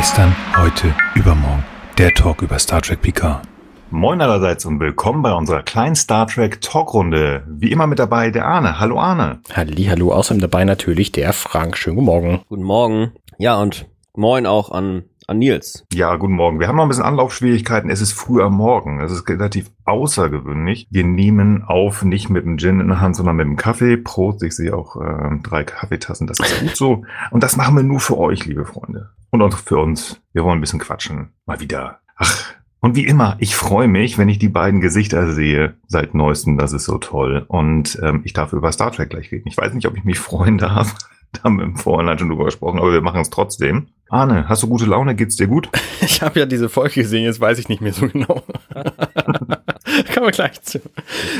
Gestern, heute, übermorgen. Der Talk über Star Trek Picard. Moin allerseits und willkommen bei unserer kleinen Star Trek Talkrunde. Wie immer mit dabei der Arne. Hallo Arne. Halli, hallo. Außerdem dabei natürlich der Frank. Schönen guten Morgen. Guten Morgen. Ja, und moin auch an, an Nils. Ja, guten Morgen. Wir haben noch ein bisschen Anlaufschwierigkeiten. Es ist früh am Morgen. Es ist relativ außergewöhnlich. Wir nehmen auf nicht mit dem Gin in der Hand, sondern mit dem Kaffee. Prost, ich sehe auch äh, drei Kaffeetassen. Das ist gut so. Und das machen wir nur für euch, liebe Freunde. Und auch für uns. Wir wollen ein bisschen quatschen. Mal wieder. Ach, und wie immer, ich freue mich, wenn ich die beiden Gesichter sehe seit neuestem. Das ist so toll. Und ähm, ich darf über Star Trek gleich reden. Ich weiß nicht, ob ich mich freuen darf. Da haben wir im Vorhinein schon drüber gesprochen, aber wir machen es trotzdem. Arne, hast du gute Laune? Geht's dir gut? Ich habe ja diese Folge gesehen, jetzt weiß ich nicht mehr so genau. Kann man gleich zu.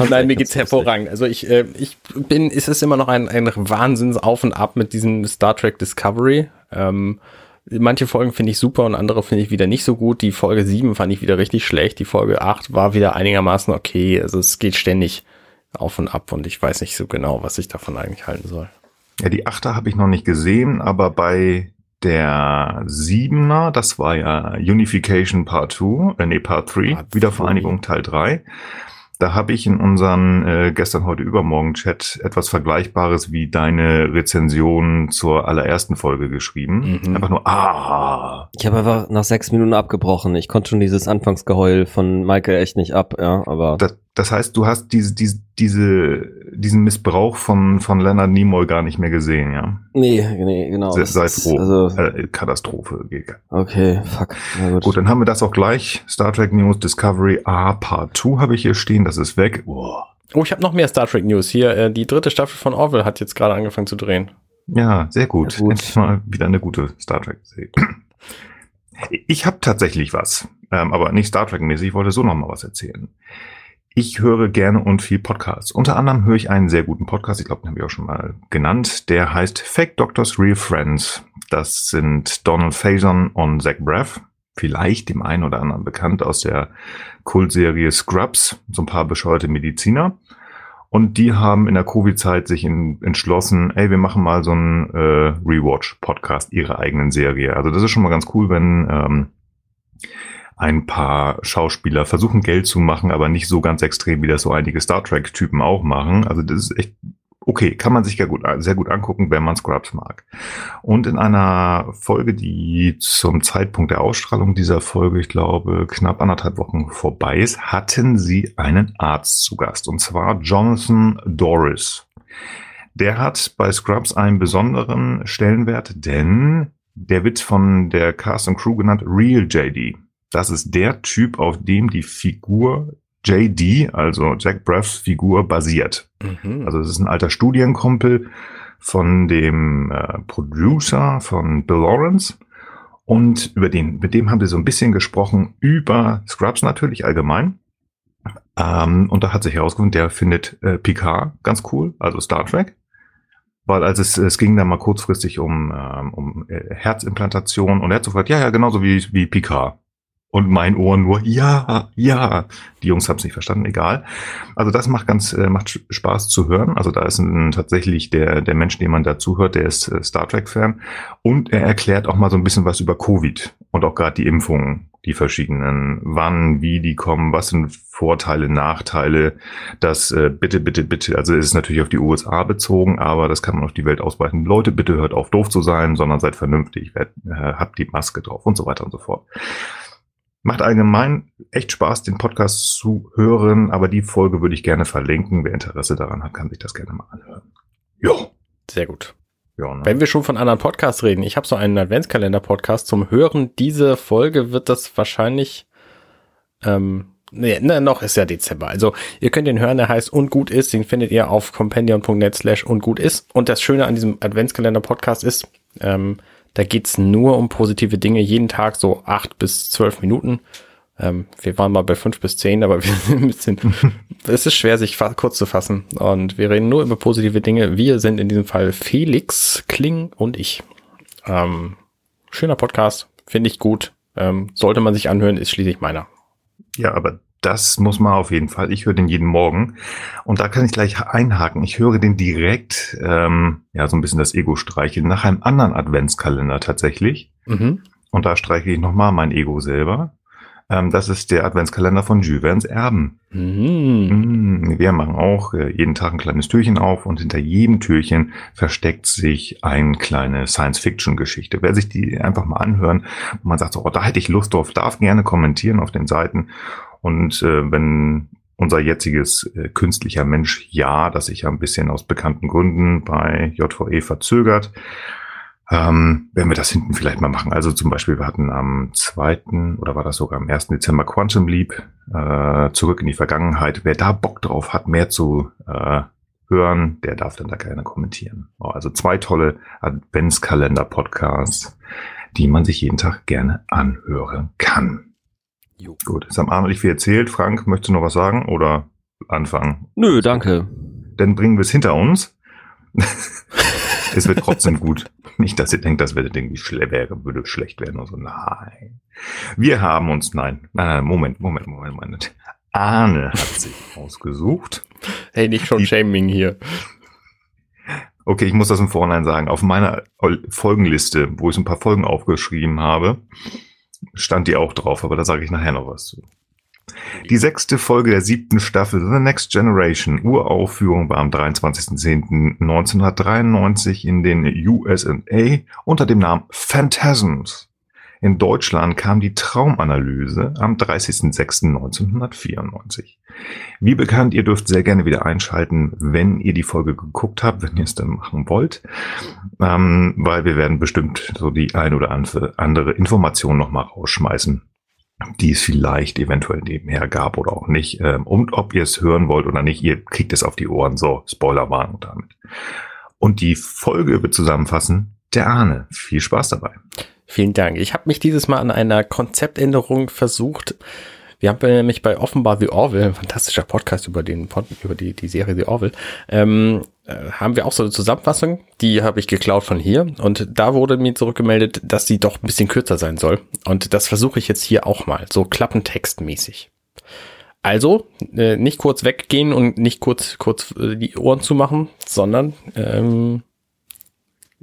Nein, mir geht's hervorragend. Also ich, äh, ich bin, ist es immer noch ein, ein Wahnsinns Auf und Ab mit diesem Star Trek Discovery. Ähm, Manche Folgen finde ich super und andere finde ich wieder nicht so gut. Die Folge 7 fand ich wieder richtig schlecht. Die Folge 8 war wieder einigermaßen okay. Also es geht ständig auf und ab und ich weiß nicht so genau, was ich davon eigentlich halten soll. Ja, die 8er habe ich noch nicht gesehen, aber bei der 7er, das war ja Unification Part 2, äh, nee, Part 3, Part Wiedervereinigung Teil 3. Da habe ich in unseren äh, gestern, heute, übermorgen Chat etwas Vergleichbares wie deine Rezension zur allerersten Folge geschrieben. Mhm. Einfach nur, ah. Ich habe einfach nach sechs Minuten abgebrochen. Ich konnte schon dieses Anfangsgeheul von Michael echt nicht ab, ja, aber. Das, das heißt, du hast diese, diese, diese, diesen Missbrauch von, von Leonard Nimoy gar nicht mehr gesehen, ja? Nee, nee, genau. Sei, sei froh. Also, äh, Katastrophe. Okay, fuck. Gut. gut. dann haben wir das auch gleich. Star Trek News Discovery A Part 2 habe ich hier stehen. Das ist weg. Boah. Oh, ich habe noch mehr Star Trek News hier. Äh, die dritte Staffel von Orville hat jetzt gerade angefangen zu drehen. Ja, sehr gut. Ja, gut. Endlich mal wieder eine gute Star Trek Serie. Ich habe tatsächlich was, ähm, aber nicht Star Trek mäßig. Ich wollte so noch mal was erzählen. Ich höre gerne und viel Podcasts. Unter anderem höre ich einen sehr guten Podcast, ich glaube, den habe ich auch schon mal genannt, der heißt Fake Doctors Real Friends. Das sind Donald Faison und Zach Braff, vielleicht dem einen oder anderen bekannt aus der Kultserie Scrubs, so ein paar bescheuerte Mediziner. Und die haben in der Covid-Zeit sich in, entschlossen, ey, wir machen mal so einen äh, Rewatch-Podcast ihrer eigenen Serie. Also das ist schon mal ganz cool, wenn ähm, ein paar Schauspieler versuchen Geld zu machen, aber nicht so ganz extrem, wie das so einige Star Trek-Typen auch machen. Also das ist echt okay, kann man sich sehr gut, sehr gut angucken, wenn man Scrubs mag. Und in einer Folge, die zum Zeitpunkt der Ausstrahlung dieser Folge, ich glaube, knapp anderthalb Wochen vorbei ist, hatten sie einen Arzt zu Gast, und zwar Jonathan Doris. Der hat bei Scrubs einen besonderen Stellenwert, denn der wird von der Cast und Crew genannt Real JD. Das ist der Typ, auf dem die Figur JD, also Jack Braffs Figur, basiert. Mhm. Also es ist ein alter Studienkumpel von dem äh, Producer von Bill Lawrence. Und über den, mit dem haben sie so ein bisschen gesprochen über Scrubs natürlich allgemein. Ähm, und da hat sich herausgefunden, der findet äh, Picard ganz cool, also Star Trek. Weil als es, es ging da mal kurzfristig um, ähm, um äh, Herzimplantation und er hat sofort, ja, ja, genauso wie, wie Picard. Und mein Ohr nur, ja, ja. Die Jungs haben es nicht verstanden, egal. Also das macht ganz, äh, macht Spaß zu hören. Also da ist ein, tatsächlich der, der Mensch, dem man da zuhört, der ist äh, Star Trek-Fan. Und er erklärt auch mal so ein bisschen was über Covid und auch gerade die Impfungen, die verschiedenen, wann, wie die kommen, was sind Vorteile, Nachteile. Das äh, bitte, bitte, bitte, also es ist natürlich auf die USA bezogen, aber das kann man auf die Welt ausweiten. Leute, bitte hört auf doof zu sein, sondern seid vernünftig, werd, äh, habt die Maske drauf und so weiter und so fort. Macht allgemein echt Spaß, den Podcast zu hören, aber die Folge würde ich gerne verlinken. Wer Interesse daran hat, kann sich das gerne mal anhören. Ja. Sehr gut. Ja, ne? Wenn wir schon von anderen Podcasts reden, ich habe so einen Adventskalender-Podcast zum Hören. Diese Folge wird das wahrscheinlich, ähm, nee, ne, noch ist ja Dezember. Also ihr könnt den hören, der heißt Und gut ist. Den findet ihr auf compendion.net slash und gut ist. Und das Schöne an diesem Adventskalender-Podcast ist, ähm, da geht's nur um positive Dinge, jeden Tag so acht bis zwölf Minuten. Ähm, wir waren mal bei fünf bis zehn, aber wir sind ein bisschen, es ist schwer, sich kurz zu fassen. Und wir reden nur über positive Dinge. Wir sind in diesem Fall Felix, Kling und ich. Ähm, schöner Podcast, finde ich gut. Ähm, sollte man sich anhören, ist schließlich meiner. Ja, aber das muss man auf jeden Fall. Ich höre den jeden Morgen. Und da kann ich gleich einhaken. Ich höre den direkt, ähm, ja, so ein bisschen das Ego streicheln, nach einem anderen Adventskalender tatsächlich. Mhm. Und da streiche ich nochmal mein Ego selber. Ähm, das ist der Adventskalender von Jules Erben. Mhm. Wir machen auch äh, jeden Tag ein kleines Türchen auf und hinter jedem Türchen versteckt sich eine kleine Science-Fiction-Geschichte. Wer sich die einfach mal anhören und man sagt so, oh, da hätte ich Lust drauf, darf gerne kommentieren auf den Seiten. Und äh, wenn unser jetziges äh, künstlicher Mensch ja, das sich ja ein bisschen aus bekannten Gründen bei JVE verzögert, ähm, werden wir das hinten vielleicht mal machen. Also zum Beispiel, wir hatten am zweiten oder war das sogar am 1. Dezember Quantum Leap, äh, zurück in die Vergangenheit. Wer da Bock drauf hat, mehr zu äh, hören, der darf dann da gerne kommentieren. Oh, also zwei tolle Adventskalender-Podcasts, die man sich jeden Tag gerne anhören kann. Jo. Gut, jetzt haben Arne nicht viel erzählt. Frank, möchtest du noch was sagen oder anfangen? Nö, danke. Dann bringen wir es hinter uns. es wird trotzdem gut. Nicht, dass ihr denkt, das würde irgendwie schle wäre, würde schlecht werden oder so. Nein. Wir haben uns, nein, nein, nein, Moment, Moment, Moment, Moment. Arne hat sich ausgesucht. Hey, nicht schon Die, Shaming hier. Okay, ich muss das im Vorhinein sagen. Auf meiner Folgenliste, wo ich so ein paar Folgen aufgeschrieben habe, stand die auch drauf, aber da sage ich nachher noch was zu. Die sechste Folge der siebten Staffel The Next Generation, Uraufführung war am 23.10.1993 in den USA unter dem Namen Phantasms. In Deutschland kam die Traumanalyse am 30.06.1994. Wie bekannt, ihr dürft sehr gerne wieder einschalten, wenn ihr die Folge geguckt habt, wenn ihr es dann machen wollt, ähm, weil wir werden bestimmt so die ein oder andere Information nochmal rausschmeißen, die es vielleicht eventuell nebenher gab oder auch nicht. Ähm, und ob ihr es hören wollt oder nicht, ihr kriegt es auf die Ohren. So, Spoilerwarnung damit. Und die Folge wird zusammenfassen der Ahne. Viel Spaß dabei. Vielen Dank. Ich habe mich dieses Mal an einer Konzeptänderung versucht. Wir haben nämlich bei offenbar The Orville, ein fantastischer Podcast über den über die, die Serie The Orville, ähm, äh, haben wir auch so eine Zusammenfassung, die habe ich geklaut von hier und da wurde mir zurückgemeldet, dass sie doch ein bisschen kürzer sein soll und das versuche ich jetzt hier auch mal, so klappentextmäßig. Also äh, nicht kurz weggehen und nicht kurz kurz äh, die Ohren zu machen, sondern ähm,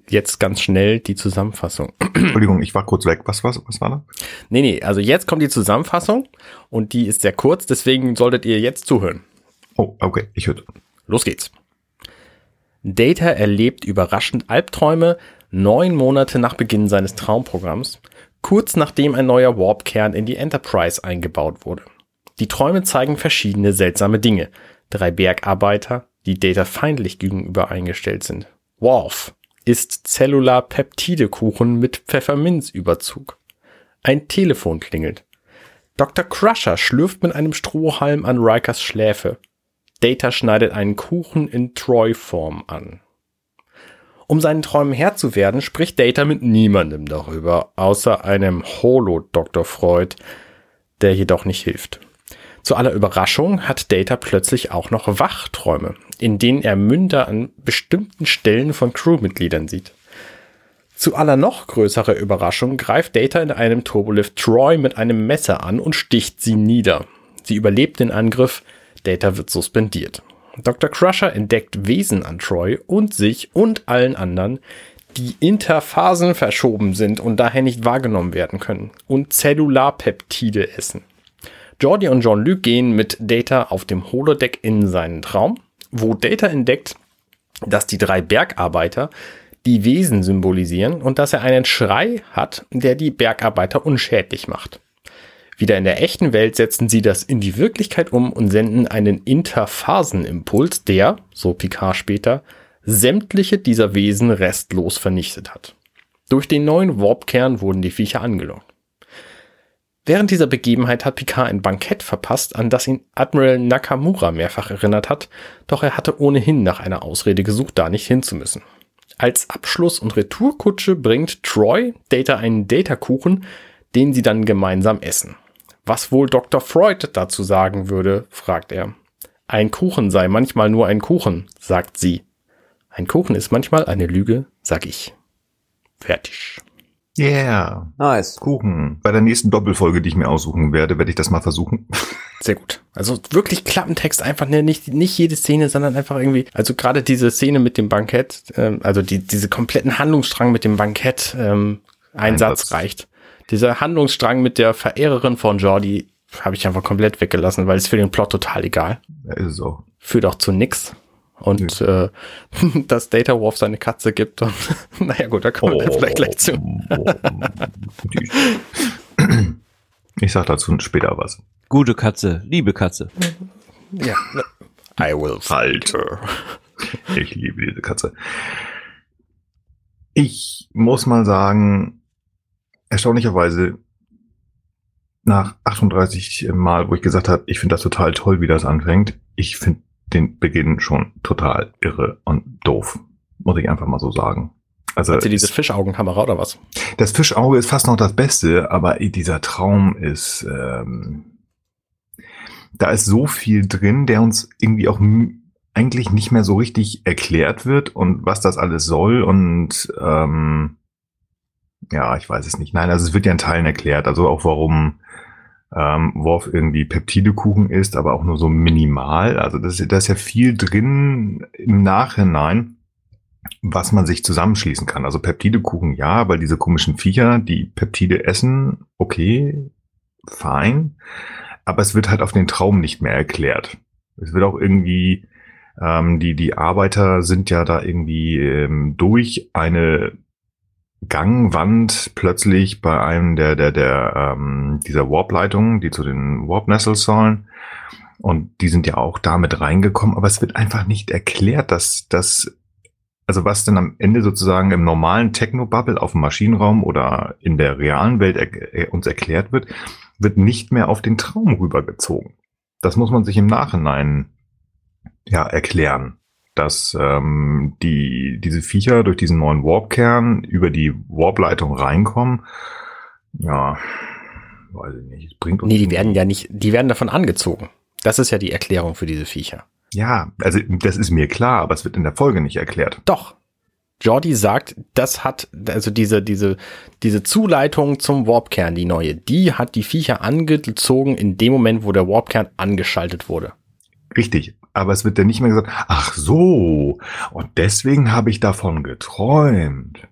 jetzt ganz schnell die Zusammenfassung. Entschuldigung, ich war kurz weg. Was, was, was war da? Nee, nee, also jetzt kommt die Zusammenfassung und die ist sehr kurz, deswegen solltet ihr jetzt zuhören. Oh, okay, ich höre. Los geht's. Data erlebt überraschend Albträume neun Monate nach Beginn seines Traumprogramms, kurz nachdem ein neuer Warp-Kern in die Enterprise eingebaut wurde. Die Träume zeigen verschiedene seltsame Dinge. Drei Bergarbeiter, die Data feindlich gegenüber eingestellt sind. Worf, isst Cellular-Peptidekuchen mit Pfefferminzüberzug. Ein Telefon klingelt. Dr. Crusher schlürft mit einem Strohhalm an Rikers Schläfe. Data schneidet einen Kuchen in Troy-Form an. Um seinen Träumen Herr zu werden, spricht Data mit niemandem darüber, außer einem Holo-Dr. Freud, der jedoch nicht hilft. Zu aller Überraschung hat Data plötzlich auch noch Wachträume, in denen er Münder an bestimmten Stellen von Crewmitgliedern sieht. Zu aller noch größerer Überraschung greift Data in einem Turbolift Troy mit einem Messer an und sticht sie nieder. Sie überlebt den Angriff, Data wird suspendiert. Dr. Crusher entdeckt Wesen an Troy und sich und allen anderen, die Interphasen verschoben sind und daher nicht wahrgenommen werden können und Zellularpeptide essen. Jordi und Jean-Luc gehen mit Data auf dem Holodeck in seinen Traum, wo Data entdeckt, dass die drei Bergarbeiter die Wesen symbolisieren und dass er einen Schrei hat, der die Bergarbeiter unschädlich macht. Wieder in der echten Welt setzen sie das in die Wirklichkeit um und senden einen Interphasenimpuls, der, so Picard später, sämtliche dieser Wesen restlos vernichtet hat. Durch den neuen Warpkern wurden die Viecher angelockt. Während dieser Begebenheit hat Picard ein Bankett verpasst, an das ihn Admiral Nakamura mehrfach erinnert hat, doch er hatte ohnehin nach einer Ausrede gesucht, da nicht hinzumüssen. Als Abschluss- und Retourkutsche bringt Troy Data einen Data-Kuchen, den sie dann gemeinsam essen. Was wohl Dr. Freud dazu sagen würde, fragt er. Ein Kuchen sei manchmal nur ein Kuchen, sagt sie. Ein Kuchen ist manchmal eine Lüge, sag ich. Fertig. Yeah. Nice. Kuchen. Bei der nächsten Doppelfolge, die ich mir aussuchen werde, werde ich das mal versuchen. Sehr gut. Also wirklich Klappentext, einfach ne, nicht, nicht jede Szene, sondern einfach irgendwie, also gerade diese Szene mit dem Bankett, ähm, also die, diese kompletten Handlungsstrang mit dem Bankett, ähm, Einsatz, Einsatz reicht. Dieser Handlungsstrang mit der Verehrerin von Jordi habe ich einfach komplett weggelassen, weil es für den Plot total egal. Ja, ist es auch. Führt auch zu nix. Und äh, dass Data Wolf seine Katze gibt und naja gut, da kommen wir oh, vielleicht gleich zu. ich sag dazu später was. Gute Katze, liebe Katze. Ja. I will fight her. Ich liebe diese Katze. Ich muss mal sagen, erstaunlicherweise nach 38 Mal, wo ich gesagt habe, ich finde das total toll, wie das anfängt, ich finde den Beginn schon total irre und doof. Muss ich einfach mal so sagen. Also Hat sie diese Fischaugenkamera oder was? Das Fischauge ist fast noch das Beste, aber dieser Traum ist, ähm, da ist so viel drin, der uns irgendwie auch eigentlich nicht mehr so richtig erklärt wird und was das alles soll und ähm, ja, ich weiß es nicht. Nein, also es wird ja in Teilen erklärt, also auch warum ähm, Worf irgendwie Peptidekuchen isst, aber auch nur so minimal. Also das, da ist ja viel drin im Nachhinein, was man sich zusammenschließen kann. Also Peptidekuchen ja, weil diese komischen Viecher, die Peptide essen, okay, fein. Aber es wird halt auf den Traum nicht mehr erklärt. Es wird auch irgendwie, ähm, die, die Arbeiter sind ja da irgendwie ähm, durch eine Gangwand plötzlich bei einem der, der, der, ähm, dieser Warp-Leitungen, die zu den Warp-Nestles sollen. Und die sind ja auch damit reingekommen, aber es wird einfach nicht erklärt, dass das, also was denn am Ende sozusagen im normalen Techno-Bubble auf dem Maschinenraum oder in der realen Welt er, er, uns erklärt wird, wird nicht mehr auf den Traum rübergezogen. Das muss man sich im Nachhinein ja erklären dass ähm, die, diese Viecher durch diesen neuen Warp-Kern über die Warp-Leitung reinkommen. Ja, weiß ich nicht. bringt uns nee, die werden ja nicht, die werden davon angezogen. Das ist ja die Erklärung für diese Viecher. Ja, also das ist mir klar, aber es wird in der Folge nicht erklärt. Doch. Jordi sagt, das hat, also diese, diese, diese Zuleitung zum Warpkern, die neue, die hat die Viecher angezogen in dem Moment, wo der Warpkern angeschaltet wurde. Richtig aber es wird dann nicht mehr gesagt, ach so, und deswegen habe ich davon geträumt.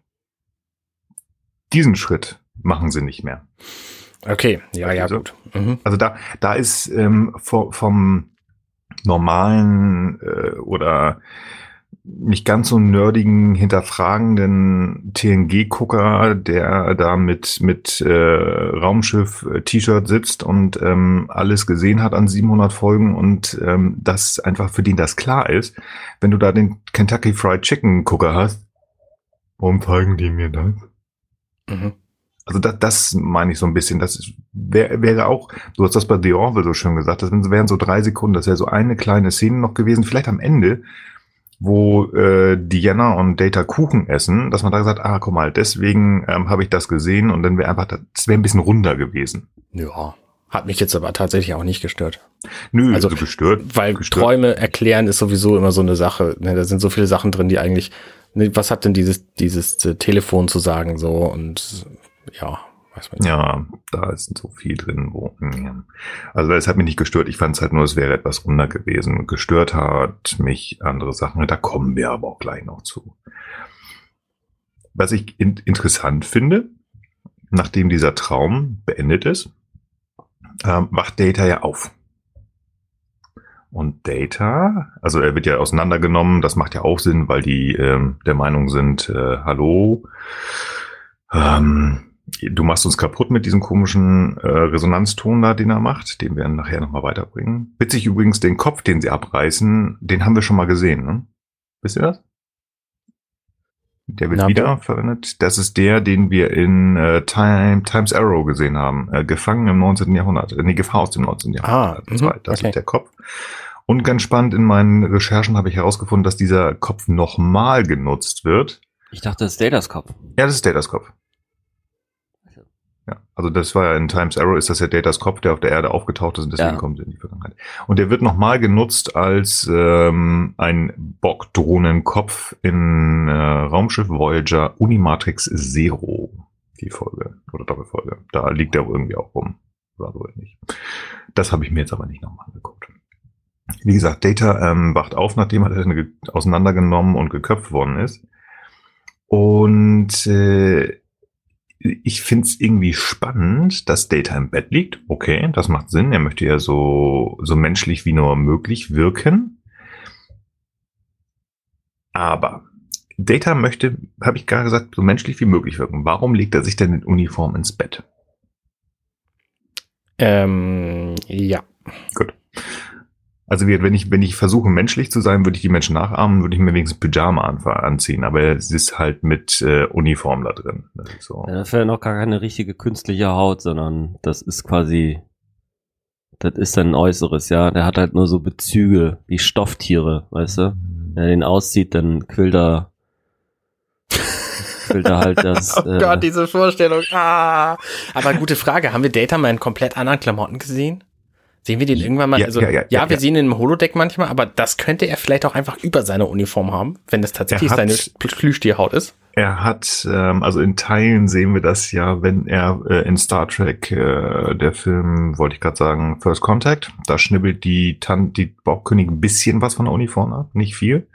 Diesen Schritt machen sie nicht mehr. Okay, ja, ja, also, gut. Mhm. Also da, da ist ähm, vom, vom normalen äh, oder nicht ganz so nerdigen, hinterfragenden TNG-Gucker, der da mit, mit äh, Raumschiff-T-Shirt äh, sitzt und ähm, alles gesehen hat an 700 Folgen und ähm, das einfach für den das klar ist. Wenn du da den Kentucky Fried Chicken-Gucker hast, warum zeigen die mir das? Mhm. Also das, das meine ich so ein bisschen. Das wär, wäre auch, du hast das bei The Orville so schön gesagt, das wären so drei Sekunden, das wäre so eine kleine Szene noch gewesen, vielleicht am Ende, wo äh, Diana und Data Kuchen essen, dass man da gesagt, ah, guck mal, deswegen ähm, habe ich das gesehen und dann wäre einfach, das wäre ein bisschen runder gewesen. Ja, hat mich jetzt aber tatsächlich auch nicht gestört. Nö, also gestört. Weil gestört. Träume erklären ist sowieso immer so eine Sache. Ne, da sind so viele Sachen drin, die eigentlich, ne, was hat denn dieses, dieses äh, Telefon zu sagen so und ja. Ja, da ist so viel drin, wo. Also es hat mich nicht gestört. Ich fand es halt nur, es wäre etwas runder gewesen. Gestört hat mich andere Sachen. Da kommen wir aber auch gleich noch zu. Was ich in interessant finde, nachdem dieser Traum beendet ist, ähm, wacht Data ja auf. Und Data, also er wird ja auseinandergenommen, das macht ja auch Sinn, weil die ähm, der Meinung sind, äh, hallo, ähm, du machst uns kaputt mit diesem komischen äh, Resonanzton da, den er macht. Den werden wir nachher nochmal weiterbringen. Witzig übrigens, den Kopf, den sie abreißen, den haben wir schon mal gesehen, ne? Wisst ihr das? Der wird Na, wieder verwendet. Das ist der, den wir in äh, Time, Times Arrow gesehen haben. Äh, gefangen im 19. Jahrhundert. Äh, nee, Gefahr aus dem 19. Jahrhundert. Ah, mh, das okay. ist der Kopf. Und ganz spannend, in meinen Recherchen habe ich herausgefunden, dass dieser Kopf nochmal genutzt wird. Ich dachte, das ist Datas Kopf. Ja, das ist Datas Kopf. Ja, also das war ja in Times Arrow ist das ja Datas Kopf, der auf der Erde aufgetaucht ist und deswegen ja. kommt er in die Vergangenheit. Und der wird nochmal genutzt als ähm, ein Bock-Drohnenkopf in äh, Raumschiff Voyager Unimatrix Zero, die Folge oder Doppelfolge. Da liegt er irgendwie auch rum. War so nicht. Das habe ich mir jetzt aber nicht nochmal angeguckt. Wie gesagt, Data ähm, wacht auf, nachdem er auseinandergenommen und geköpft worden ist. Und äh, ich finde es irgendwie spannend, dass Data im Bett liegt. Okay, das macht Sinn. Er möchte ja so, so menschlich wie nur möglich wirken. Aber Data möchte, habe ich gerade gesagt, so menschlich wie möglich wirken. Warum legt er sich denn in Uniform ins Bett? Ähm, ja. Gut. Also wenn ich, wenn ich versuche, menschlich zu sein, würde ich die Menschen nachahmen, würde ich mir wenigstens Pyjama anziehen. Aber es ist halt mit äh, Uniform da drin. Das ist so. Ja, das wäre noch gar keine richtige künstliche Haut, sondern das ist quasi, das ist sein Äußeres, ja. Der hat halt nur so Bezüge wie Stofftiere, weißt du? Wenn er den auszieht, dann quillt er quillt er halt das. oh Gott, äh, diese Vorstellung. Ah. Aber gute Frage, haben wir Data mal in komplett anderen Klamotten gesehen? Sehen wir den irgendwann mal? Ja, also, ja, ja, ja wir sehen ihn im Holodeck manchmal, aber das könnte er vielleicht auch einfach über seine Uniform haben, wenn es tatsächlich hat, seine Plüschtierhaut ist. Er hat, ähm, also in Teilen sehen wir das ja, wenn er äh, in Star Trek, äh, der Film, wollte ich gerade sagen, First Contact, da schnibbelt die Tante, die Bauchkönigin ein bisschen was von der Uniform ab, nicht viel.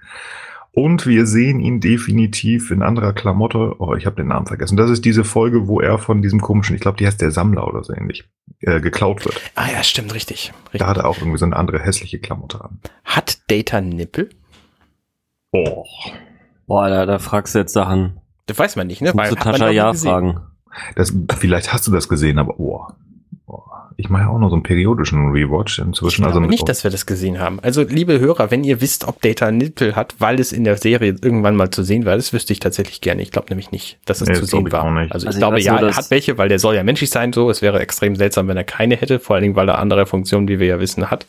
Und wir sehen ihn definitiv in anderer Klamotte. Oh, ich habe den Namen vergessen. Das ist diese Folge, wo er von diesem komischen, ich glaube, die heißt der Sammler oder so ähnlich, äh, geklaut wird. Ah ja, stimmt, richtig, richtig. Da hat er auch irgendwie so eine andere hässliche Klamotte an. Hat Data Nippel? Oh. Boah, da, da fragst du jetzt Sachen. Das weiß man nicht, ne? Weil, du Tascha ja fragen. Das, vielleicht hast du das gesehen, aber oh. Ich mache ja auch noch so einen periodischen Rewatch inzwischen. Ich also nicht, dass wir das gesehen haben. Also, liebe Hörer, wenn ihr wisst, ob Data Nippel hat, weil es in der Serie irgendwann mal zu sehen war, das wüsste ich tatsächlich gerne. Ich glaube nämlich nicht, dass es nee, zu sehen war. Also, also, ich glaube, ich ja, er hat welche, weil der soll ja menschlich sein, so. Es wäre extrem seltsam, wenn er keine hätte, vor allen Dingen, weil er andere Funktionen, wie wir ja wissen, hat.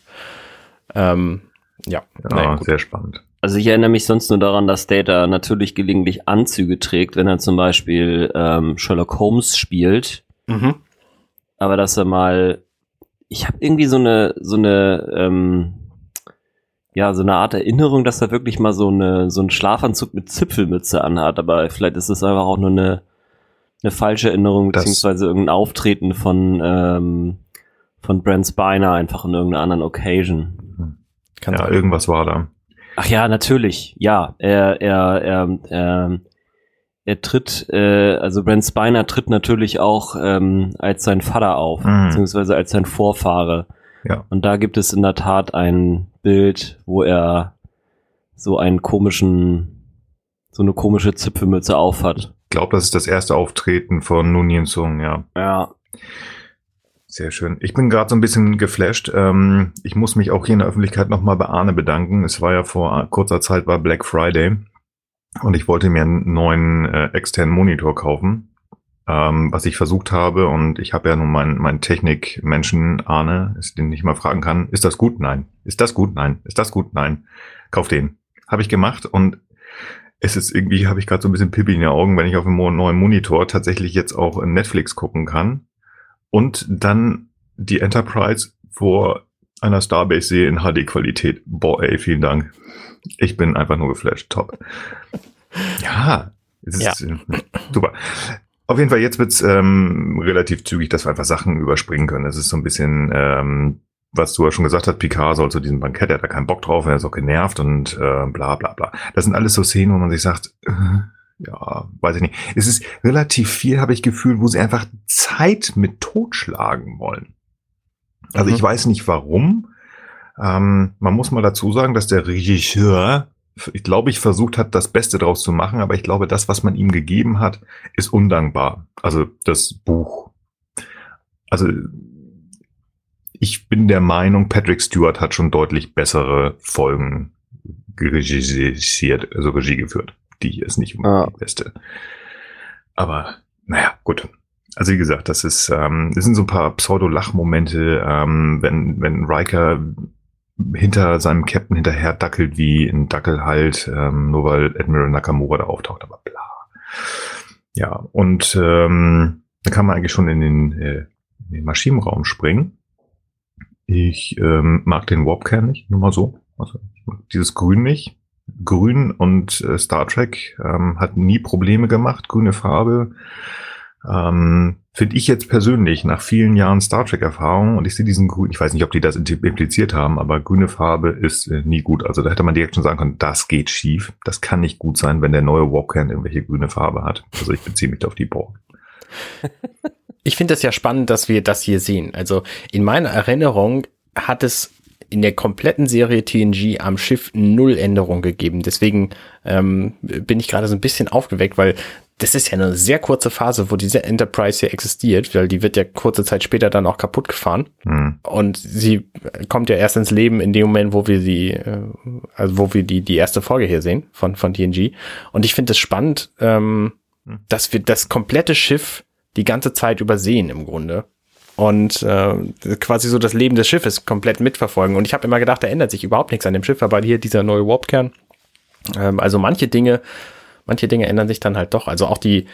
Ähm, ja, ja naja, sehr spannend. Also ich erinnere mich sonst nur daran, dass Data natürlich gelegentlich Anzüge trägt, wenn er zum Beispiel ähm, Sherlock Holmes spielt. Mhm aber dass er mal, ich habe irgendwie so eine, so eine, ähm, ja, so eine Art Erinnerung, dass er wirklich mal so eine, so einen Schlafanzug mit Zipfelmütze anhat, aber vielleicht ist es einfach auch nur eine, eine falsche Erinnerung, das beziehungsweise irgendein Auftreten von, ähm, von Brent Spiner einfach in irgendeiner anderen Occasion. Hm. Kann ja, sein. irgendwas war da. Ach ja, natürlich. Ja, er, er, er, er er tritt, äh, also Brent Spiner tritt natürlich auch ähm, als sein Vater auf, mhm. beziehungsweise als sein Vorfahre. Ja. Und da gibt es in der Tat ein Bild, wo er so einen komischen, so eine komische Zipfelmütze aufhat. Ich glaube, das ist das erste Auftreten von Nunien Sung, ja. Ja. Sehr schön. Ich bin gerade so ein bisschen geflasht. Ähm, ich muss mich auch hier in der Öffentlichkeit nochmal bei Arne bedanken. Es war ja vor kurzer Zeit war Black Friday und ich wollte mir einen neuen äh, externen Monitor kaufen, ähm, was ich versucht habe. Und ich habe ja nun meinen mein Technikmenschen Arne, den ich mal fragen kann, ist das gut? Nein. Ist das gut? Nein. Ist das gut? Nein. Kauf den. Habe ich gemacht und es ist irgendwie, habe ich gerade so ein bisschen Pipi in den Augen, wenn ich auf einem neuen Monitor tatsächlich jetzt auch Netflix gucken kann und dann die Enterprise vor einer Starbase sehe in HD-Qualität. Boah, ey, vielen Dank. Ich bin einfach nur geflasht. Top. Ja, es ist ja. Äh, super. Auf jeden Fall, jetzt wird's ähm, relativ zügig, dass wir einfach Sachen überspringen können. Es ist so ein bisschen, ähm, was du ja schon gesagt hast, Picard soll zu diesem Bankett, er hat da keinen Bock drauf, er ist auch genervt und äh, bla bla bla. Das sind alles so Szenen, wo man sich sagt, äh, ja, weiß ich nicht. Es ist relativ viel, habe ich Gefühl, wo sie einfach Zeit mit totschlagen wollen. Also mhm. ich weiß nicht warum. Ähm, man muss mal dazu sagen, dass der Regisseur, ich glaube, ich versucht hat, das Beste draus zu machen, aber ich glaube, das, was man ihm gegeben hat, ist undankbar. Also das Buch. Also ich bin der Meinung, Patrick Stewart hat schon deutlich bessere Folgen regisiert, also Regie geführt. Die ist nicht ah. die beste. Aber naja, gut. Also wie gesagt, das ist, ähm, das sind so ein paar Pseudo-Lachmomente, ähm, wenn, wenn Riker hinter seinem Captain hinterher dackelt wie ein Dackel halt, ähm, nur weil Admiral Nakamura da auftaucht, aber bla. Ja, und ähm, da kann man eigentlich schon in den, äh, in den Maschinenraum springen. Ich ähm, mag den Warp-Kern nicht, nur mal so. Also dieses Grün nicht. Grün und äh, Star Trek ähm, hat nie Probleme gemacht. Grüne Farbe ähm, Finde ich jetzt persönlich nach vielen Jahren Star Trek-Erfahrung und ich sehe diesen grün, ich weiß nicht, ob die das impliziert haben, aber grüne Farbe ist äh, nie gut. Also da hätte man direkt schon sagen können, das geht schief. Das kann nicht gut sein, wenn der neue Walkern irgendwelche grüne Farbe hat. Also ich beziehe mich auf die Borg. ich finde es ja spannend, dass wir das hier sehen. Also in meiner Erinnerung hat es in der kompletten Serie TNG am Schiff null Änderung gegeben. Deswegen ähm, bin ich gerade so ein bisschen aufgeweckt, weil das ist ja eine sehr kurze Phase, wo diese Enterprise hier existiert, weil die wird ja kurze Zeit später dann auch kaputt gefahren. Mhm. Und sie kommt ja erst ins Leben in dem Moment, wo wir sie, äh, also wo wir die, die erste Folge hier sehen von, von TNG. Und ich finde es spannend, ähm, mhm. dass wir das komplette Schiff die ganze Zeit übersehen im Grunde. Und äh, quasi so das Leben des Schiffes komplett mitverfolgen. Und ich habe immer gedacht, da ändert sich überhaupt nichts an dem Schiff, aber hier dieser neue Warpkern. Ähm, also manche Dinge manche Dinge ändern sich dann halt doch. Also auch die,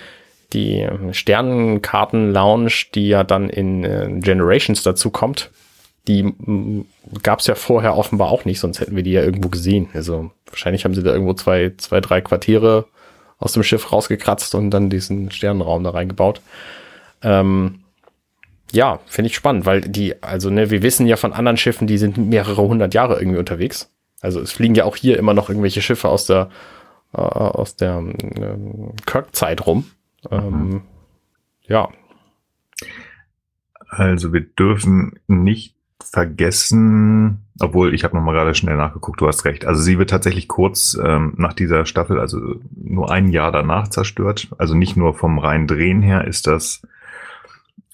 die ähm, Sternenkarten-Lounge, die ja dann in äh, Generations dazu kommt, die gab es ja vorher offenbar auch nicht, sonst hätten wir die ja irgendwo gesehen. Also wahrscheinlich haben sie da irgendwo zwei, zwei, drei Quartiere aus dem Schiff rausgekratzt und dann diesen Sternenraum da reingebaut. Ähm, ja, finde ich spannend, weil die, also ne, wir wissen ja von anderen Schiffen, die sind mehrere hundert Jahre irgendwie unterwegs. Also es fliegen ja auch hier immer noch irgendwelche Schiffe aus der äh, aus der äh, Kirk-Zeit rum. Ähm, mhm. Ja. Also wir dürfen nicht vergessen, obwohl ich habe noch mal gerade schnell nachgeguckt, du hast recht. Also sie wird tatsächlich kurz ähm, nach dieser Staffel, also nur ein Jahr danach zerstört. Also nicht nur vom reinen Drehen her ist das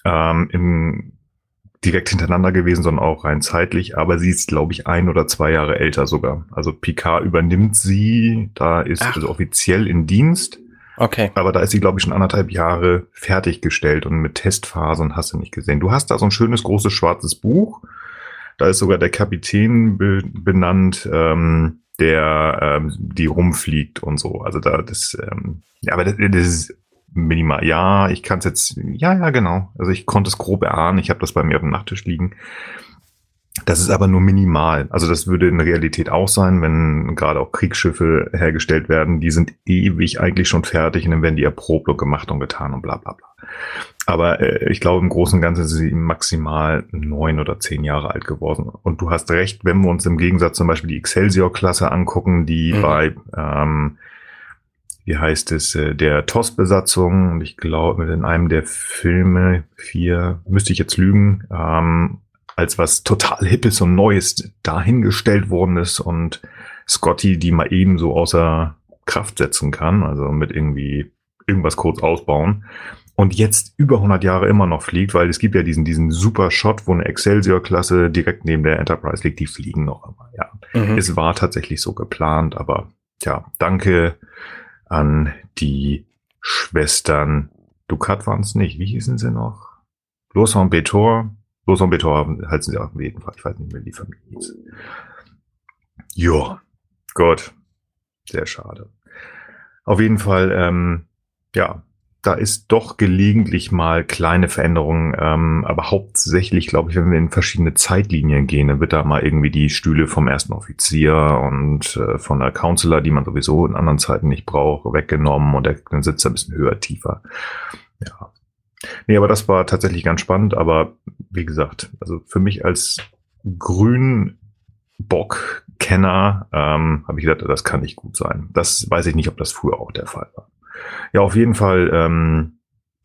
ähm, im direkt hintereinander gewesen, sondern auch rein zeitlich. Aber sie ist, glaube ich, ein oder zwei Jahre älter sogar. Also Picard übernimmt sie, da ist Ach. also offiziell in Dienst. Okay. Aber da ist sie, glaube ich, schon anderthalb Jahre fertiggestellt und mit Testphasen hast du nicht gesehen. Du hast da so ein schönes großes schwarzes Buch. Da ist sogar der Kapitän be benannt, ähm, der ähm, die rumfliegt und so. Also da das, ähm, ja, aber das, das ist minimal. Ja, ich kann es jetzt, ja, ja, genau. Also ich konnte es grob erahnen. Ich habe das bei mir auf dem Nachttisch liegen. Das ist aber nur minimal. Also das würde in Realität auch sein, wenn gerade auch Kriegsschiffe hergestellt werden. Die sind ewig eigentlich schon fertig und dann werden die erprobt gemacht und getan und bla bla bla. Aber äh, ich glaube, im Großen und Ganzen sind sie maximal neun oder zehn Jahre alt geworden. Und du hast recht, wenn wir uns im Gegensatz zum Beispiel die Excelsior-Klasse angucken, die mhm. bei ähm, wie heißt es, äh, der TOS-Besatzung. Und ich glaube, in einem der Filme, vier, müsste ich jetzt lügen, ähm, als was total Hippes und Neues dahingestellt worden ist und Scotty die mal eben so außer Kraft setzen kann, also mit irgendwie irgendwas kurz ausbauen. Und jetzt über 100 Jahre immer noch fliegt, weil es gibt ja diesen, diesen super Shot, wo eine Excelsior-Klasse direkt neben der Enterprise liegt, die fliegen noch immer, ja. Mhm. Es war tatsächlich so geplant, aber ja, danke an die Schwestern Ducat waren es nicht. Wie hießen sie noch? Und Betor. Und Betor heißen sie auf jeden Fall. Ich weiß nicht mehr, wie die Familie hieß. Ja, Gott. Sehr schade. Auf jeden Fall, ähm, ja, da ist doch gelegentlich mal kleine Veränderungen, ähm, aber hauptsächlich, glaube ich, wenn wir in verschiedene Zeitlinien gehen, dann wird da mal irgendwie die Stühle vom ersten Offizier und äh, von der Counselor, die man sowieso in anderen Zeiten nicht braucht, weggenommen und der, dann sitzt er ein bisschen höher, tiefer. Ja. Nee, aber das war tatsächlich ganz spannend, aber wie gesagt, also für mich als Grünbock-Kenner ähm, habe ich gedacht, das kann nicht gut sein. Das weiß ich nicht, ob das früher auch der Fall war. Ja, auf jeden Fall ähm,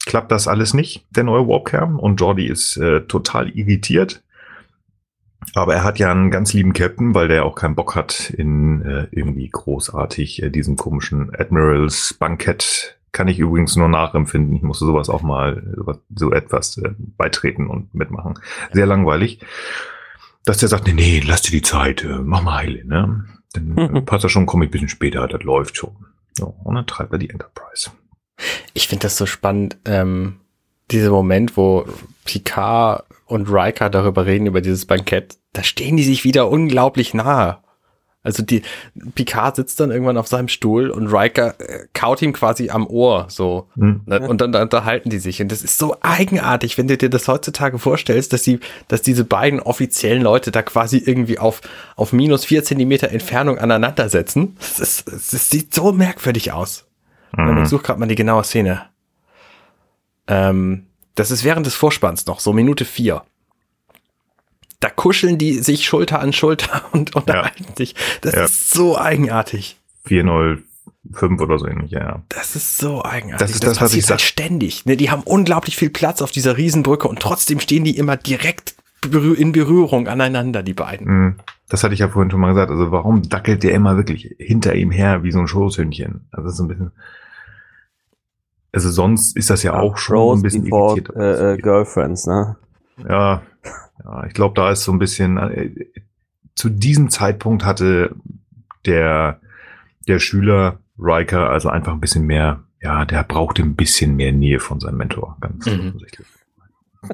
klappt das alles nicht, der neue Warpkern. Und Jordi ist äh, total irritiert. Aber er hat ja einen ganz lieben Captain, weil der auch keinen Bock hat in äh, irgendwie großartig äh, diesem komischen Admirals Bankett. Kann ich übrigens nur nachempfinden. Ich musste sowas auch mal so etwas äh, beitreten und mitmachen. Sehr langweilig. Dass der sagt, nee, nee, lass dir die Zeit, äh, mach mal heile, ne? Dann äh, passt das schon, komme ich ein bisschen später, das läuft schon. Ja, und dann treibt er die Enterprise. Ich finde das so spannend, ähm, dieser Moment, wo Picard und Riker darüber reden, über dieses Bankett, da stehen die sich wieder unglaublich nahe. Also die Picard sitzt dann irgendwann auf seinem Stuhl und Riker äh, kaut ihm quasi am Ohr so mhm. und dann da unterhalten die sich und das ist so eigenartig, wenn du dir das heutzutage vorstellst, dass die, dass diese beiden offiziellen Leute da quasi irgendwie auf auf minus vier Zentimeter Entfernung aneinander setzen. Das, ist, das sieht so merkwürdig aus. Mhm. Ich suche gerade mal die genaue Szene. Ähm, das ist während des Vorspanns noch, so Minute vier da kuscheln die sich Schulter an Schulter und unterhalten ja. sich. Das ja. ist so eigenartig. 4-0 fünf oder so ähnlich, ja, ja. Das ist so eigenartig. Das ist das, das was ich halt ständig. Ne? Die haben unglaublich viel Platz auf dieser Riesenbrücke und trotzdem stehen die immer direkt in Berührung aneinander, die beiden. Mhm. Das hatte ich ja vorhin schon mal gesagt. Also warum dackelt der immer wirklich hinter ihm her wie so ein Schoßhündchen? Also das ist ein bisschen. Also sonst ist das ja, ja auch schon Rose ein bisschen before, irritiert. Äh, äh, Girlfriends, ne? Ja, ja, ich glaube, da ist so ein bisschen. Äh, zu diesem Zeitpunkt hatte der der Schüler Riker also einfach ein bisschen mehr. Ja, der brauchte ein bisschen mehr Nähe von seinem Mentor, ganz mhm. offensichtlich.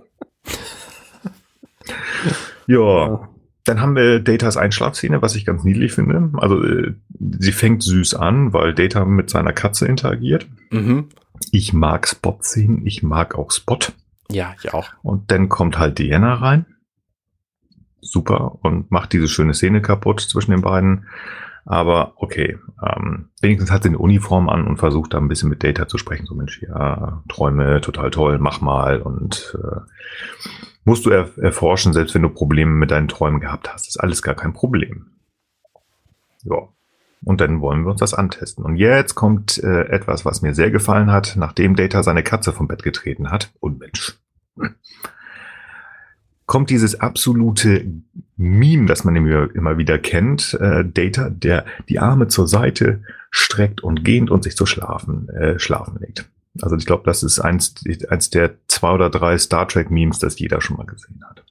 ja. Dann haben wir Datas Einschlafszene, was ich ganz niedlich finde. Also äh, sie fängt süß an, weil Data mit seiner Katze interagiert. Mhm. Ich mag Spot-Szenen, ich mag auch Spot. Ja, ich auch. Und dann kommt halt Diana rein. Super. Und macht diese schöne Szene kaputt zwischen den beiden. Aber okay, ähm, wenigstens hat sie eine Uniform an und versucht da ein bisschen mit Data zu sprechen. So Mensch, ja, Träume, total toll, mach mal. Und äh, musst du er erforschen, selbst wenn du Probleme mit deinen Träumen gehabt hast. ist alles gar kein Problem. Ja. Und dann wollen wir uns das antesten. Und jetzt kommt äh, etwas, was mir sehr gefallen hat, nachdem Data seine Katze vom Bett getreten hat. Und Mensch kommt dieses absolute Meme, das man immer wieder kennt, äh, Data, der die Arme zur Seite streckt und gehend und sich zu schlafen, äh, schlafen legt. Also ich glaube, das ist eins, eins der zwei oder drei Star Trek Memes, das jeder schon mal gesehen hat.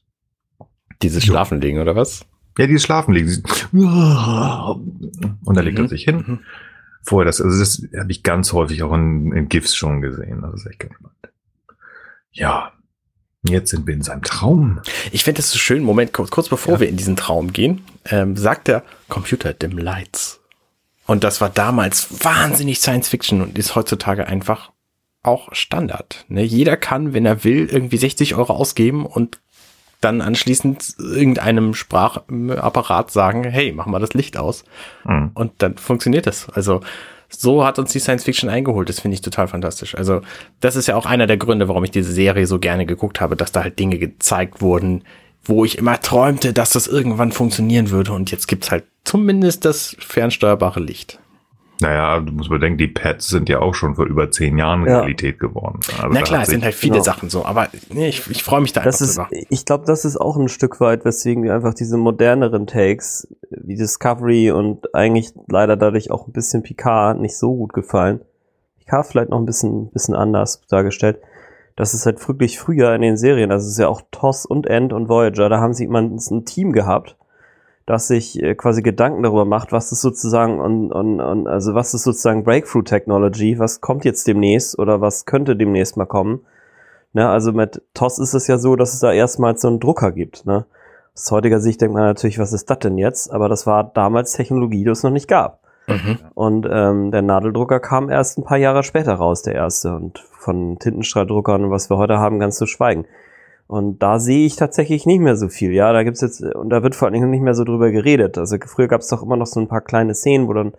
Dieses Schlafenlegen oder was? Ja, dieses Schlafenlegen. Und da legt mhm. er sich hin. Mhm. Vorher das, also das habe ich ganz häufig auch in, in GIFs schon gesehen. Das ist echt ganz spannend. Ja, Jetzt sind wir in seinem Traum. Ich finde es so schön, Moment, kurz, kurz bevor ja. wir in diesen Traum gehen, ähm, sagt der Computer dim lights. Und das war damals wahnsinnig Science Fiction und ist heutzutage einfach auch Standard. Ne? Jeder kann, wenn er will, irgendwie 60 Euro ausgeben und dann anschließend irgendeinem Sprachapparat sagen, hey, mach mal das Licht aus. Mhm. Und dann funktioniert das. Also so hat uns die Science Fiction eingeholt. Das finde ich total fantastisch. Also, das ist ja auch einer der Gründe, warum ich diese Serie so gerne geguckt habe, dass da halt Dinge gezeigt wurden, wo ich immer träumte, dass das irgendwann funktionieren würde. Und jetzt gibt's halt zumindest das fernsteuerbare Licht. Naja, du musst bedenken, die Pads sind ja auch schon vor über zehn Jahren ja. Realität geworden. Also Na klar, es sind halt viele genau. Sachen so, aber nee, ich, ich freue mich da das einfach ist, drüber. Ich glaube, das ist auch ein Stück weit, weswegen wir einfach diese moderneren Takes wie Discovery und eigentlich leider dadurch auch ein bisschen Picard nicht so gut gefallen. Picard vielleicht noch ein bisschen, bisschen anders dargestellt. Das ist halt wirklich früher in den Serien, also es ist ja auch TOS und End und Voyager, da haben sie immer ein Team gehabt, das sich äh, quasi Gedanken darüber macht, was ist sozusagen und, und, und also was ist sozusagen Breakthrough Technology, was kommt jetzt demnächst oder was könnte demnächst mal kommen. Ne, also mit TOS ist es ja so, dass es da erstmals so einen Drucker gibt. Ne? Aus heutiger Sicht denkt man natürlich, was ist das denn jetzt? Aber das war damals Technologie, die es noch nicht gab. Mhm. Und ähm, der Nadeldrucker kam erst ein paar Jahre später raus, der erste. Und von Tintenstrahldruckern und was wir heute haben, ganz zu schweigen. Und da sehe ich tatsächlich nicht mehr so viel. Ja, da gibt's jetzt, und da wird vor allen Dingen nicht mehr so drüber geredet. Also früher gab es doch immer noch so ein paar kleine Szenen, wo dann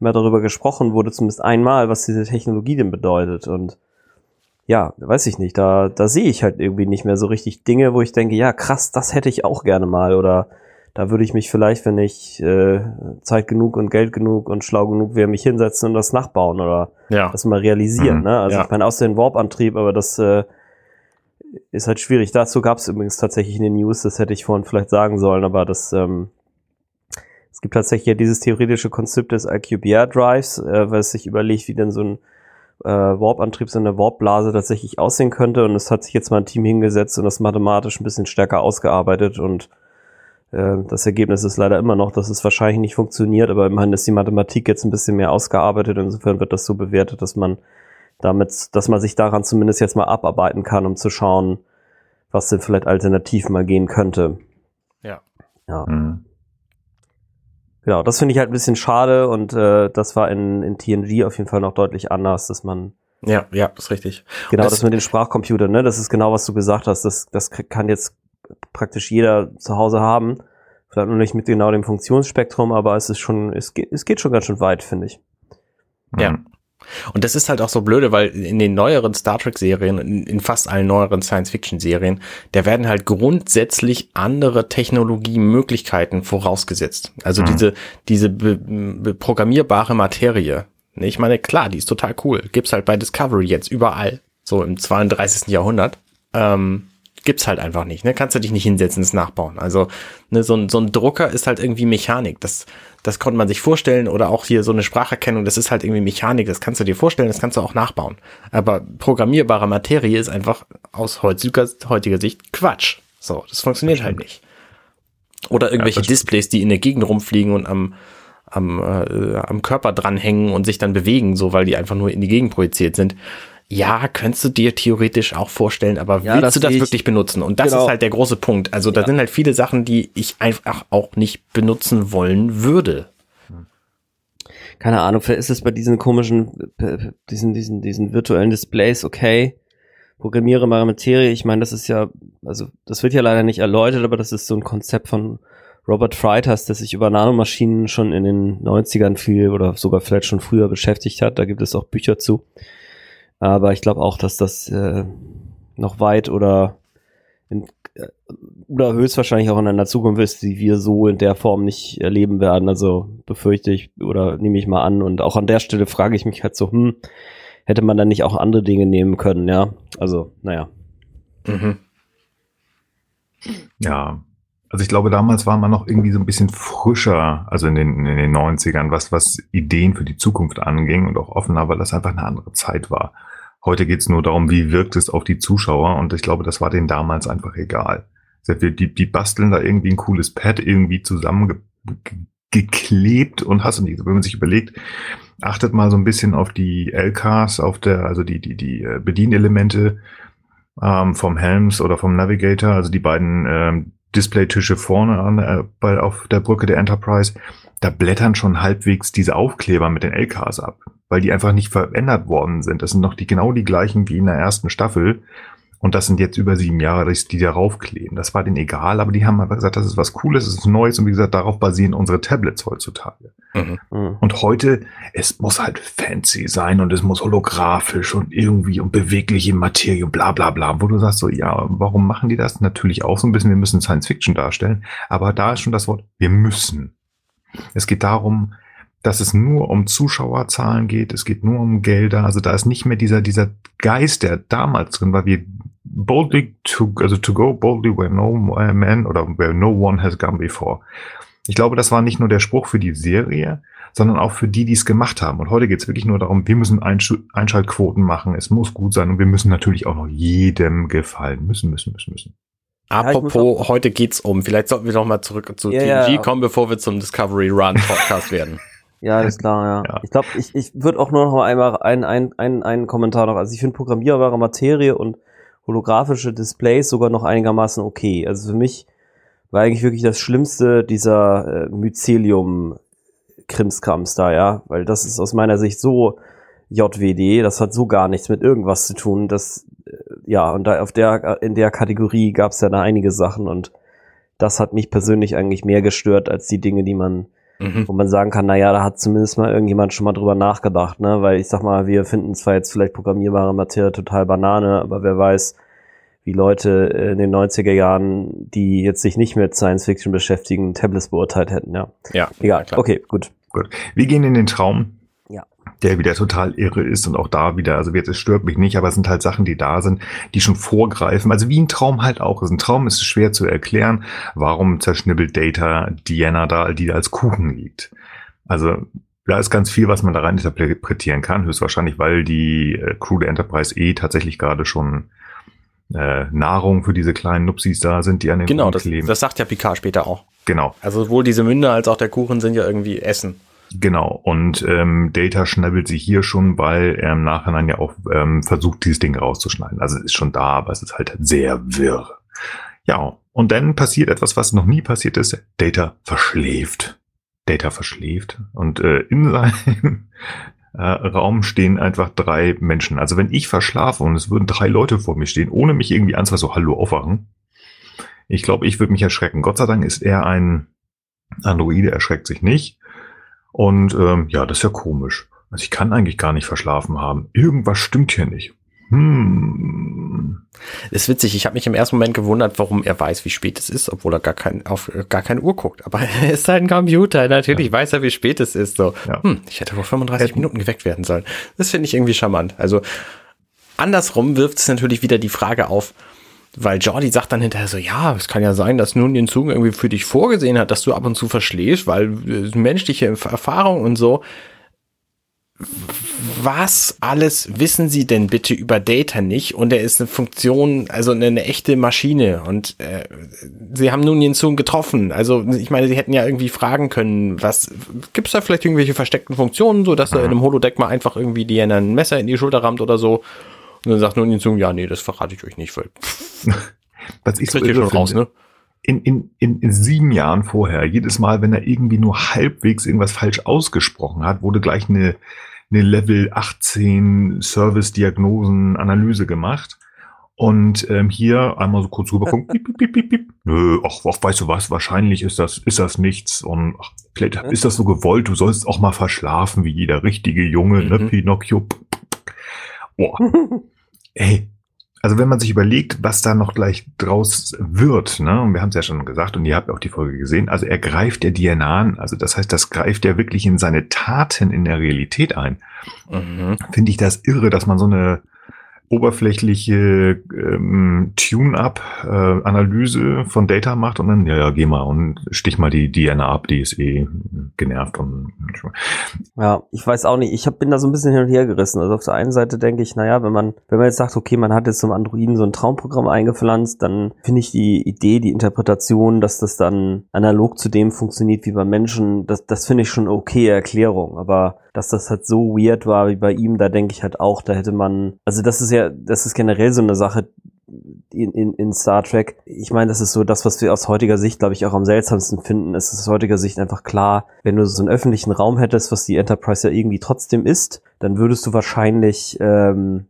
immer darüber gesprochen wurde, zumindest einmal, was diese Technologie denn bedeutet. Und ja, weiß ich nicht, da, da sehe ich halt irgendwie nicht mehr so richtig Dinge, wo ich denke, ja, krass, das hätte ich auch gerne mal. Oder da würde ich mich vielleicht, wenn ich äh, Zeit genug und Geld genug und schlau genug wäre, mich hinsetzen und das nachbauen oder ja. das mal realisieren. Mhm. Ne? Also ja. ich meine, aus dem Warp-Antrieb, aber das äh, ist halt schwierig. Dazu gab es übrigens tatsächlich in den News, das hätte ich vorhin vielleicht sagen sollen, aber das ähm, es gibt tatsächlich ja dieses theoretische Konzept des IQBR Drives, äh, was sich überlegt, wie denn so ein äh, Warp-Antrieb, so eine Warp-Blase tatsächlich aussehen könnte. Und es hat sich jetzt mal ein Team hingesetzt und das mathematisch ein bisschen stärker ausgearbeitet und äh, das Ergebnis ist leider immer noch, dass es wahrscheinlich nicht funktioniert, aber immerhin ist die Mathematik jetzt ein bisschen mehr ausgearbeitet. Insofern wird das so bewertet, dass man damit, dass man sich daran zumindest jetzt mal abarbeiten kann, um zu schauen, was denn vielleicht alternativ mal gehen könnte. Ja. Ja. Mhm. Genau, das finde ich halt ein bisschen schade und äh, das war in, in TNG auf jeden Fall noch deutlich anders, dass man ja, ja, ist richtig. Genau, das, das mit den Sprachcomputern, ne? Das ist genau, was du gesagt hast. Das, das kann jetzt praktisch jeder zu Hause haben. Vielleicht noch nicht mit genau dem Funktionsspektrum, aber es ist schon, es geht, es geht schon ganz schön weit, finde ich. Ja. Und das ist halt auch so blöde, weil in den neueren Star Trek-Serien, in, in, fast allen neueren Science-Fiction-Serien, da werden halt grundsätzlich andere Technologiemöglichkeiten vorausgesetzt. Also mhm. diese, diese be, be programmierbare Materie, Ich meine, klar, die ist total cool. Gibt's halt bei Discovery jetzt überall. So im 32. Jahrhundert. Ähm, gibt's halt einfach nicht. Ne? Kannst du dich nicht hinsetzen, das nachbauen. Also ne, so, ein, so ein Drucker ist halt irgendwie Mechanik. Das, das konnte man sich vorstellen. Oder auch hier so eine Spracherkennung, das ist halt irgendwie Mechanik. Das kannst du dir vorstellen, das kannst du auch nachbauen. Aber programmierbare Materie ist einfach aus heutiger, heutiger Sicht Quatsch. So, das funktioniert halt nicht. Oder irgendwelche ja, Displays, die in der Gegend rumfliegen und am, am, äh, am Körper dranhängen und sich dann bewegen, so weil die einfach nur in die Gegend projiziert sind. Ja, könntest du dir theoretisch auch vorstellen, aber ja, willst du das wirklich benutzen? Und das genau. ist halt der große Punkt. Also da ja. sind halt viele Sachen, die ich einfach auch nicht benutzen wollen würde. Keine Ahnung, vielleicht ist es bei diesen komischen, diesen, diesen, diesen virtuellen Displays okay. Programmiere Materie, ich meine, das ist ja, also das wird ja leider nicht erläutert, aber das ist so ein Konzept von Robert Freitas, der sich über Nanomaschinen schon in den 90ern viel oder sogar vielleicht schon früher beschäftigt hat. Da gibt es auch Bücher zu. Aber ich glaube auch, dass das äh, noch weit oder in, äh, oder höchstwahrscheinlich auch in einer Zukunft ist, die wir so in der Form nicht erleben werden. Also befürchte ich oder nehme ich mal an. Und auch an der Stelle frage ich mich halt so, hm, hätte man dann nicht auch andere Dinge nehmen können, ja? Also, naja. Mhm. Ja, also ich glaube, damals war man noch irgendwie so ein bisschen frischer, also in den, in den 90ern, was, was Ideen für die Zukunft anging und auch offener, weil das einfach eine andere Zeit war. Heute geht's nur darum, wie wirkt es auf die Zuschauer und ich glaube, das war denen damals einfach egal. Die, die basteln da irgendwie ein cooles Pad irgendwie zusammengeklebt und hast du nicht. Wenn man sich überlegt, achtet mal so ein bisschen auf die LKs, auf der, also die, die, die äh, Bedienelemente ähm, vom Helms oder vom Navigator, also die beiden ähm, Displaytische vorne an, äh, bei, auf der Brücke der Enterprise, da blättern schon halbwegs diese Aufkleber mit den LKs ab, weil die einfach nicht verändert worden sind. Das sind noch die genau die gleichen wie in der ersten Staffel. Und das sind jetzt über sieben Jahre, die darauf kleben. Das war denen egal, aber die haben einfach gesagt, das ist was Cooles, das ist Neues und wie gesagt, darauf basieren unsere Tablets heutzutage. Mhm. mhm. Und heute, es muss halt fancy sein und es muss holographisch und irgendwie und bewegliche Materie, bla bla bla, wo du sagst so, ja, warum machen die das? Natürlich auch so ein bisschen, wir müssen Science Fiction darstellen, aber da ist schon das Wort, wir müssen. Es geht darum, dass es nur um Zuschauerzahlen geht, es geht nur um Gelder, also da ist nicht mehr dieser, dieser Geist, der damals drin war, wir boldly to, also to go boldly where no man oder where no one has gone before. Ich glaube, das war nicht nur der Spruch für die Serie, sondern auch für die, die es gemacht haben. Und heute geht es wirklich nur darum, wir müssen Einsch Einschaltquoten machen, es muss gut sein und wir müssen natürlich auch noch jedem gefallen. Müssen, müssen, müssen, müssen. Apropos, heute geht's um, vielleicht sollten wir noch mal zurück zu ja, TNG ja. kommen, bevor wir zum Discovery Run Podcast werden. Ja, ist klar, ja. ja. Ich glaube, ich, ich würde auch nur noch mal einmal einen, einen, einen, einen Kommentar noch. Also ich finde programmierbare Materie und holographische Displays sogar noch einigermaßen okay. Also für mich war eigentlich wirklich das Schlimmste dieser äh, Mycelium Krimskrams da, ja, weil das ist aus meiner Sicht so JWD, das hat so gar nichts mit irgendwas zu tun, das äh, ja, und da auf der in der Kategorie gab es ja da einige Sachen und das hat mich persönlich eigentlich mehr gestört als die Dinge, die man mhm. wo man sagen kann, naja, da hat zumindest mal irgendjemand schon mal drüber nachgedacht, ne? Weil ich sag mal, wir finden zwar jetzt vielleicht programmierbare Materie total Banane, aber wer weiß, wie Leute in den 90er Jahren, die jetzt sich nicht mit Science Fiction beschäftigen, Tablets beurteilt hätten, ja. Ja. Egal. Klar. Okay, gut. Gut. Wir gehen in den Traum der wieder total irre ist und auch da wieder, also jetzt, es stört mich nicht, aber es sind halt Sachen, die da sind, die schon vorgreifen. Also wie ein Traum halt auch ist. Ein Traum ist schwer zu erklären, warum zerschnibbelt Data Diana da, die da als Kuchen liegt. Also da ist ganz viel, was man da rein interpretieren kann, höchstwahrscheinlich, weil die äh, Crew der Enterprise E tatsächlich gerade schon äh, Nahrung für diese kleinen Nupsis da sind, die an den Genau, das, das sagt ja Picard später auch. Genau. Also sowohl diese Münder als auch der Kuchen sind ja irgendwie Essen. Genau, und ähm, Data schnabbelt sie hier schon, weil er im Nachhinein ja auch ähm, versucht, dieses Ding rauszuschneiden. Also es ist schon da, aber es ist halt sehr wirr. Ja, und dann passiert etwas, was noch nie passiert ist. Data verschläft. Data verschläft. Und äh, in seinem äh, Raum stehen einfach drei Menschen. Also wenn ich verschlafe und es würden drei Leute vor mir stehen, ohne mich irgendwie anzufassen, so Hallo aufwachen, ich glaube, ich würde mich erschrecken. Gott sei Dank ist er ein Androide, erschreckt sich nicht. Und ähm, ja, das ist ja komisch. Also ich kann eigentlich gar nicht verschlafen haben. Irgendwas stimmt hier nicht. Hm. Ist witzig, ich habe mich im ersten Moment gewundert, warum er weiß, wie spät es ist, obwohl er gar, kein, auf gar keine Uhr guckt. Aber er ist halt ein Computer, natürlich ja. weiß er, wie spät es ist. So, ja. hm, ich hätte vor 35 Hätten. Minuten geweckt werden sollen. Das finde ich irgendwie charmant. Also andersrum wirft es natürlich wieder die Frage auf, weil Jordi sagt dann hinterher so, ja, es kann ja sein, dass nun den Zug irgendwie für dich vorgesehen hat, dass du ab und zu verschläfst, weil äh, menschliche Erfahrung und so was alles wissen Sie denn bitte über Data nicht? Und er ist eine Funktion, also eine, eine echte Maschine. Und äh, Sie haben nun den Zoom getroffen. Also ich meine, Sie hätten ja irgendwie fragen können, was gibt es da vielleicht irgendwelche versteckten Funktionen, so dass er in einem Holodeck mal einfach irgendwie die ein Messer in die Schulter rammt oder so. Und dann sagt nun den Zoom, ja, nee, das verrate ich euch nicht, weil was ich so irre schon raus, ne? in, in, in, in sieben Jahren vorher, jedes Mal, wenn er irgendwie nur halbwegs irgendwas falsch ausgesprochen hat, wurde gleich eine, eine Level 18 Service-Diagnosen-Analyse gemacht. Und ähm, hier einmal so kurz rübergucken. piep, piep, piep, piep, piep. Nö, ach, ach, weißt du was, wahrscheinlich ist das, ist das nichts. Und ach, vielleicht ist das so gewollt, du sollst auch mal verschlafen, wie jeder richtige Junge, ne, mhm. ne, Pinocchio. Boah. Ey, also wenn man sich überlegt, was da noch gleich draus wird, ne, und wir haben es ja schon gesagt und ihr habt auch die Folge gesehen, also er greift der DNA an, also das heißt, das greift er wirklich in seine Taten in der Realität ein. Mhm. Finde ich das irre, dass man so eine oberflächliche ähm, Tune-up-Analyse äh, von Data macht und dann, ja, ja, geh mal und stich mal die DNA ab, die ist eh genervt und ja, ich weiß auch nicht, ich hab, bin da so ein bisschen hin und her gerissen. Also auf der einen Seite denke ich, naja, wenn man, wenn man jetzt sagt, okay, man hat jetzt zum Androiden so ein Traumprogramm eingepflanzt, dann finde ich die Idee, die Interpretation, dass das dann analog zu dem funktioniert wie beim Menschen, das, das finde ich schon okay Erklärung, aber dass das halt so weird war wie bei ihm, da denke ich halt auch, da hätte man, also das ist ja, das ist generell so eine Sache in, in, in Star Trek. Ich meine, das ist so das, was wir aus heutiger Sicht, glaube ich, auch am seltsamsten finden. Es ist aus heutiger Sicht einfach klar, wenn du so einen öffentlichen Raum hättest, was die Enterprise ja irgendwie trotzdem ist, dann würdest du wahrscheinlich ähm,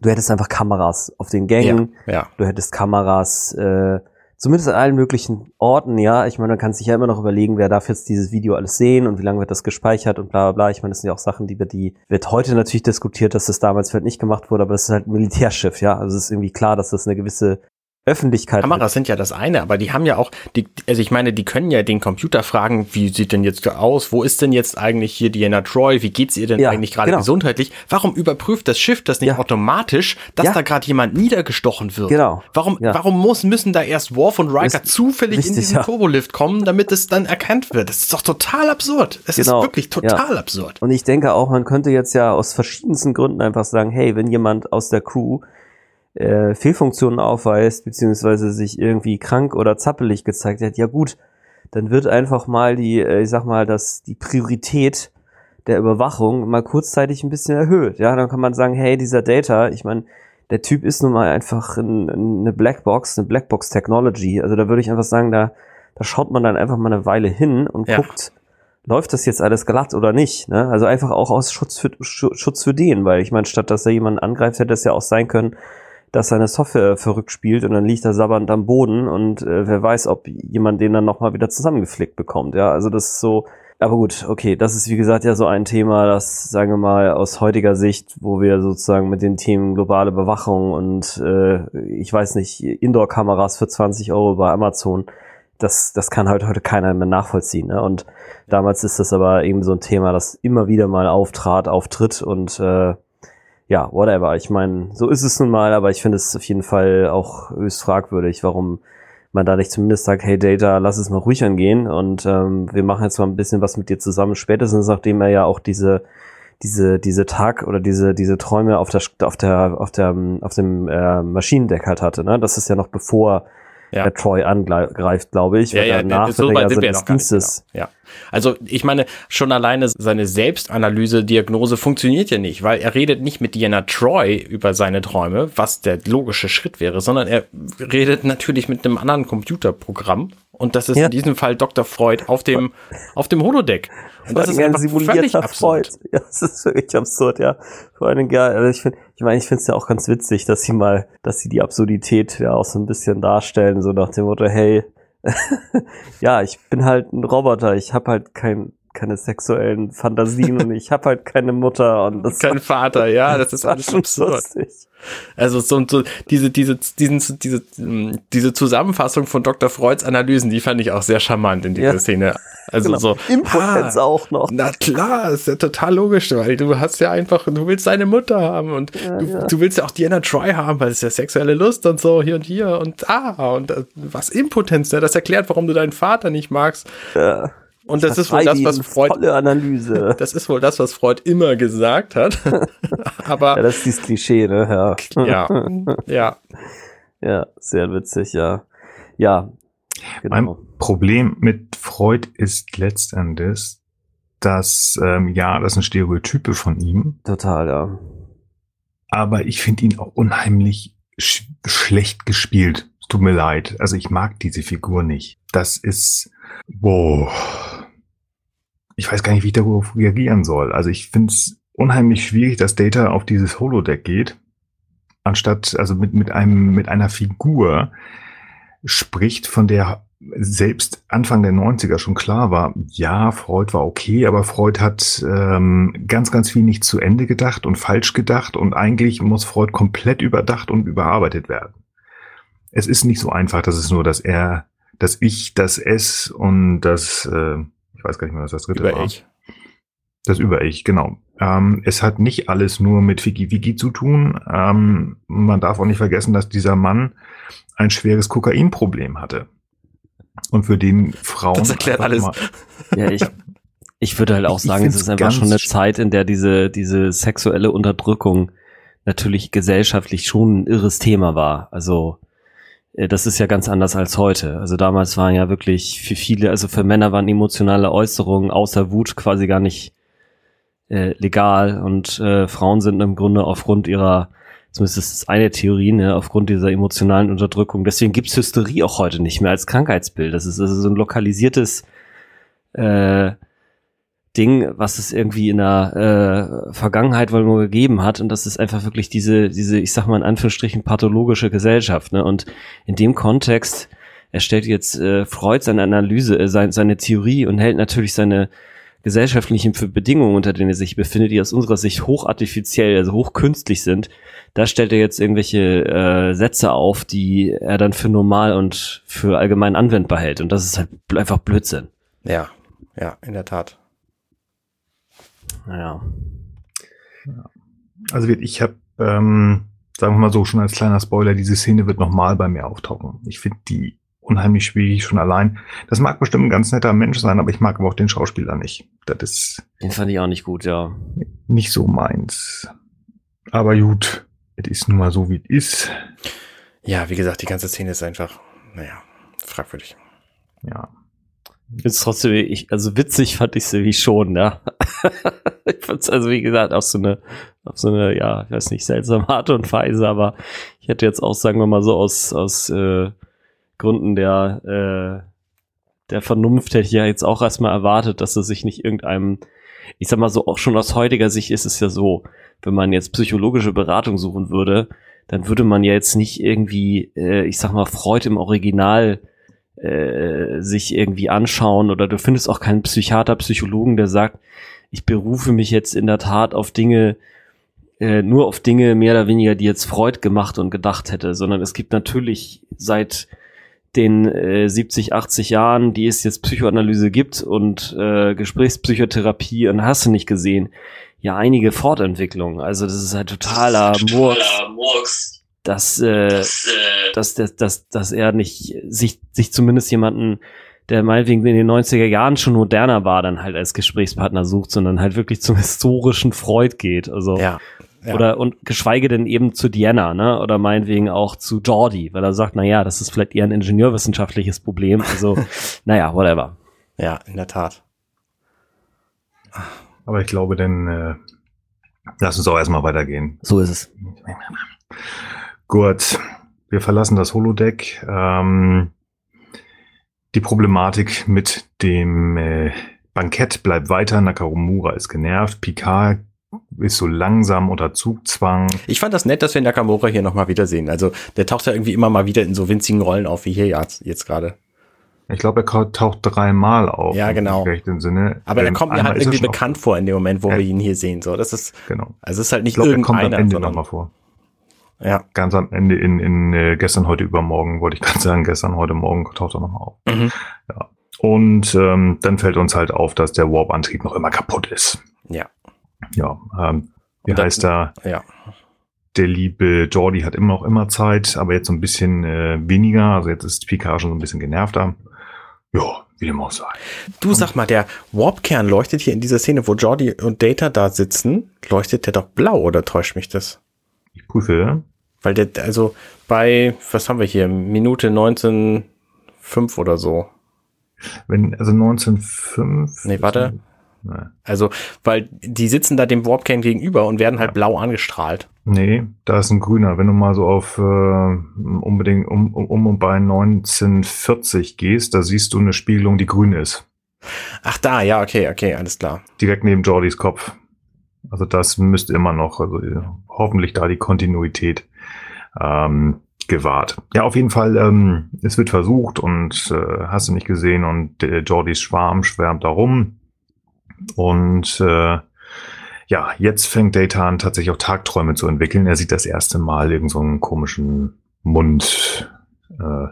du hättest einfach Kameras auf den Gängen, ja, ja. du hättest Kameras äh, zumindest an allen möglichen Orten, ja. Ich meine, man kann sich ja immer noch überlegen, wer darf jetzt dieses Video alles sehen und wie lange wird das gespeichert und bla bla bla. Ich meine, das sind ja auch Sachen, die die, wird heute natürlich diskutiert, dass das damals vielleicht nicht gemacht wurde, aber das ist halt ein Militärschiff, ja. Also es ist irgendwie klar, dass das eine gewisse Öffentlichkeit. Kameras sind ja das eine, aber die haben ja auch, die, also ich meine, die können ja den Computer fragen, wie sieht denn jetzt aus, wo ist denn jetzt eigentlich hier Diana Troy, wie geht's ihr denn ja, eigentlich gerade genau. gesundheitlich? Warum überprüft das Schiff das nicht ja. automatisch, dass ja. da gerade jemand niedergestochen wird? Genau. Warum, warum muss, müssen da erst Worf und Riker ist zufällig richtig, in diesen Turbolift kommen, damit es dann erkannt wird? Das ist doch total absurd. Es genau. ist wirklich total absurd. Und ich denke auch, man könnte jetzt ja aus verschiedensten Gründen einfach sagen, hey, wenn jemand aus der Crew äh, Fehlfunktionen aufweist, beziehungsweise sich irgendwie krank oder zappelig gezeigt hat, ja gut, dann wird einfach mal die, äh, ich sag mal, dass die Priorität der Überwachung mal kurzzeitig ein bisschen erhöht. Ja, dann kann man sagen, hey, dieser Data, ich meine, der Typ ist nun mal einfach ein, eine Blackbox, eine Blackbox Technology. Also da würde ich einfach sagen, da, da schaut man dann einfach mal eine Weile hin und ja. guckt, läuft das jetzt alles glatt oder nicht. Ne? Also einfach auch aus Schutz für, Schutz für den, weil ich meine, statt dass er jemanden angreift, hätte es ja auch sein können, dass seine Software verrückt spielt und dann liegt er sabbernd am Boden und äh, wer weiß, ob jemand den dann nochmal wieder zusammengeflickt bekommt. Ja, also das ist so, aber gut, okay, das ist wie gesagt ja so ein Thema, das, sagen wir mal, aus heutiger Sicht, wo wir sozusagen mit den Themen globale Bewachung und äh, ich weiß nicht, Indoor-Kameras für 20 Euro bei Amazon, das, das kann halt heute keiner mehr nachvollziehen. Ne? Und damals ist das aber eben so ein Thema, das immer wieder mal auftrat, auftritt und äh, ja, whatever. Ich meine, so ist es nun mal, aber ich finde es auf jeden Fall auch höchst fragwürdig, warum man da nicht zumindest sagt, hey Data, lass es mal ruhig angehen und ähm, wir machen jetzt mal ein bisschen was mit dir zusammen, spätestens nachdem er ja auch diese diese diese Tag oder diese diese Träume auf der auf der auf der auf dem äh, Maschinendeck halt hatte, ne? Das ist ja noch bevor ja. Troy angreift, glaube ich. Ja, ja, danach so weit sind wir noch gar nicht, genau. Ja. Also ich meine, schon alleine seine Selbstanalyse, Diagnose funktioniert ja nicht, weil er redet nicht mit Diana Troy über seine Träume, was der logische Schritt wäre, sondern er redet natürlich mit einem anderen Computerprogramm und das ist ja. in diesem Fall Dr. Freud auf dem, auf dem Holodeck. Und das ist ein simulierter Freud. Ja, das ist wirklich absurd, ja. Vor allem, ja, also ich finde, ich meine, ich finde es ja auch ganz witzig, dass sie mal, dass sie die Absurdität ja auch so ein bisschen darstellen, so nach dem Motto, hey, ja, ich bin halt ein Roboter, ich habe halt kein keine sexuellen Fantasien und ich habe halt keine Mutter und das kein Vater, ja, das ist alles absurd. Lustig. Also so, so diese diese diesen diese diese Zusammenfassung von Dr. Freuds Analysen, die fand ich auch sehr charmant in dieser ja. Szene. Also genau. so Impotenz ah, auch noch. Na klar, ist ja total logisch, weil du hast ja einfach, du willst deine Mutter haben und ja, du, ja. du, willst ja auch Diana Troy haben, weil es ja sexuelle Lust und so hier und hier und ah und äh, was Impotenz, ne? das erklärt, warum du deinen Vater nicht magst. Ja. Und das, das ist wohl das, was Freud. Tolle Analyse. Das ist wohl das, was Freud immer gesagt hat. Aber. Ja, das ist dieses Klischee, ne? Ja. Ja. Ja. Ja, sehr witzig, ja. Ja. Genau. Mein Problem mit Freud ist letztendlich, dass, ähm, ja, das sind Stereotype von ihm. Total, ja. Aber ich finde ihn auch unheimlich sch schlecht gespielt. Es tut mir leid. Also ich mag diese Figur nicht. Das ist, wow ich weiß gar nicht, wie ich darauf reagieren soll. Also ich finde es unheimlich schwierig, dass Data auf dieses Holodeck geht, anstatt also mit, mit einem, mit einer Figur spricht, von der selbst Anfang der 90er schon klar war, ja, Freud war okay, aber Freud hat ähm, ganz, ganz viel nicht zu Ende gedacht und falsch gedacht und eigentlich muss Freud komplett überdacht und überarbeitet werden. Es ist nicht so einfach, dass es nur das Er, das Ich, das Es und das äh, ich weiß gar nicht mehr, was das dritte Über war. Ich. Das Über-Ich, genau. Ähm, es hat nicht alles nur mit Wiki-Wiki zu tun. Ähm, man darf auch nicht vergessen, dass dieser Mann ein schweres Kokainproblem hatte. Und für den Frauen. Das erklärt alles. Mal, ja, ich, ich würde halt auch sagen, es ist einfach schon eine Zeit, in der diese, diese sexuelle Unterdrückung natürlich gesellschaftlich schon ein irres Thema war. Also das ist ja ganz anders als heute. Also damals waren ja wirklich für viele, also für Männer waren emotionale Äußerungen außer Wut quasi gar nicht äh, legal und äh, Frauen sind im Grunde aufgrund ihrer, zumindest ist das eine Theorie, ne, aufgrund dieser emotionalen Unterdrückung. Deswegen gibt's Hysterie auch heute nicht mehr als Krankheitsbild. Das ist also so ein lokalisiertes äh, Ding, was es irgendwie in der äh, Vergangenheit wohl nur gegeben hat. Und das ist einfach wirklich diese, diese, ich sag mal in Anführungsstrichen, pathologische Gesellschaft. Ne? Und in dem Kontext erstellt jetzt äh, Freud seine Analyse, äh, sein, seine Theorie und hält natürlich seine gesellschaftlichen Bedingungen, unter denen er sich befindet, die aus unserer Sicht hochartifiziell, also hochkünstlich sind. Da stellt er jetzt irgendwelche äh, Sätze auf, die er dann für normal und für allgemein anwendbar hält. Und das ist halt einfach Blödsinn. Ja, ja, in der Tat. Ja. Also ich habe, ähm, sagen wir mal so, schon als kleiner Spoiler, diese Szene wird nochmal bei mir auftauchen. Ich finde die unheimlich schwierig schon allein. Das mag bestimmt ein ganz netter Mensch sein, aber ich mag aber auch den Schauspieler nicht. Das ist. Den fand ich auch nicht gut, ja. Nicht so meins. Aber gut, es ist nun mal so, wie es ist. Ja, wie gesagt, die ganze Szene ist einfach, naja, fragwürdig. Ja. Ist trotzdem, ich, also witzig fand ich sie wie schon, ja. ich fand's also, wie gesagt, auf so eine, auf so eine, ja, ich weiß nicht, seltsame Art und Weise, aber ich hätte jetzt auch, sagen wir mal so, aus, aus äh, Gründen der, äh, der Vernunft hätte ich ja jetzt auch erstmal erwartet, dass es sich nicht irgendeinem, ich sag mal so, auch schon aus heutiger Sicht ist es ja so, wenn man jetzt psychologische Beratung suchen würde, dann würde man ja jetzt nicht irgendwie, äh, ich sag mal, Freud im Original äh, sich irgendwie anschauen oder du findest auch keinen Psychiater, Psychologen, der sagt, ich berufe mich jetzt in der Tat auf Dinge, äh, nur auf Dinge mehr oder weniger, die jetzt Freud gemacht und gedacht hätte, sondern es gibt natürlich seit den äh, 70, 80 Jahren, die es jetzt Psychoanalyse gibt und äh, Gesprächspsychotherapie und hast du nicht gesehen, ja einige Fortentwicklungen. Also das ist halt totaler, Murks. Dass, äh, das, äh, dass, dass, dass, dass er nicht sich, sich zumindest jemanden, der meinetwegen in den 90er Jahren schon moderner war, dann halt als Gesprächspartner sucht, sondern halt wirklich zum historischen Freud geht. Also ja, ja. oder und geschweige denn eben zu Diana, ne? Oder meinetwegen auch zu Jordi, weil er sagt, na ja, das ist vielleicht eher ein ingenieurwissenschaftliches Problem. Also, naja, whatever. Ja, in der Tat. Aber ich glaube, dann äh, lass uns auch erstmal weitergehen. So ist es. Gut, wir verlassen das Holodeck. Ähm, die Problematik mit dem äh, Bankett bleibt weiter. Nakamura ist genervt. Picard ist so langsam unter Zugzwang. Ich fand das nett, dass wir Nakamura hier nochmal wiedersehen. Also der taucht ja irgendwie immer mal wieder in so winzigen Rollen auf, wie hier jetzt, jetzt gerade. Ich glaube, er taucht dreimal auf. Ja, genau. Im Sinne. Aber er ähm, kommt mir halt irgendwie bekannt vor in dem Moment, wo ja. wir ihn hier sehen. So, das ist, genau. Also es ist halt nicht ich glaub, irgendeiner. Er kommt am Ende nochmal vor. Ja. Ganz am Ende in, in äh, gestern, heute, übermorgen, wollte ich gerade sagen, gestern, heute, morgen taucht er nochmal auf. Mhm. Ja. Und ähm, dann fällt uns halt auf, dass der Warp-Antrieb noch immer kaputt ist. Ja. Ja. Ähm, wie das, heißt er? Ja. Der liebe Jordi hat immer noch immer Zeit, aber jetzt so ein bisschen äh, weniger. Also jetzt ist Picard schon so ein bisschen genervter. Ja, wie dem auch sei. Du sag mal, der Warp-Kern leuchtet hier in dieser Szene, wo Jordi und Data da sitzen, leuchtet der doch blau oder täuscht mich das? Ich prüfe. Weil der, also bei, was haben wir hier, Minute 19,5 oder so. Wenn, also 19,5. Nee, warte. Nee. Also, weil die sitzen da dem Warpkern gegenüber und werden halt ja. blau angestrahlt. Nee, da ist ein grüner. Wenn du mal so auf äh, unbedingt um, um, um und bei 1940 gehst, da siehst du eine Spiegelung, die grün ist. Ach da, ja, okay, okay, alles klar. Direkt neben Jordys Kopf. Also das müsste immer noch, also hoffentlich da die Kontinuität ähm, gewahrt. Ja, auf jeden Fall, ähm, es wird versucht und äh, hast du nicht gesehen und äh, Jordys Schwarm schwärmt da rum und äh, ja, jetzt fängt Data an, tatsächlich auch Tagträume zu entwickeln. Er sieht das erste Mal irgendeinen so komischen Mund äh,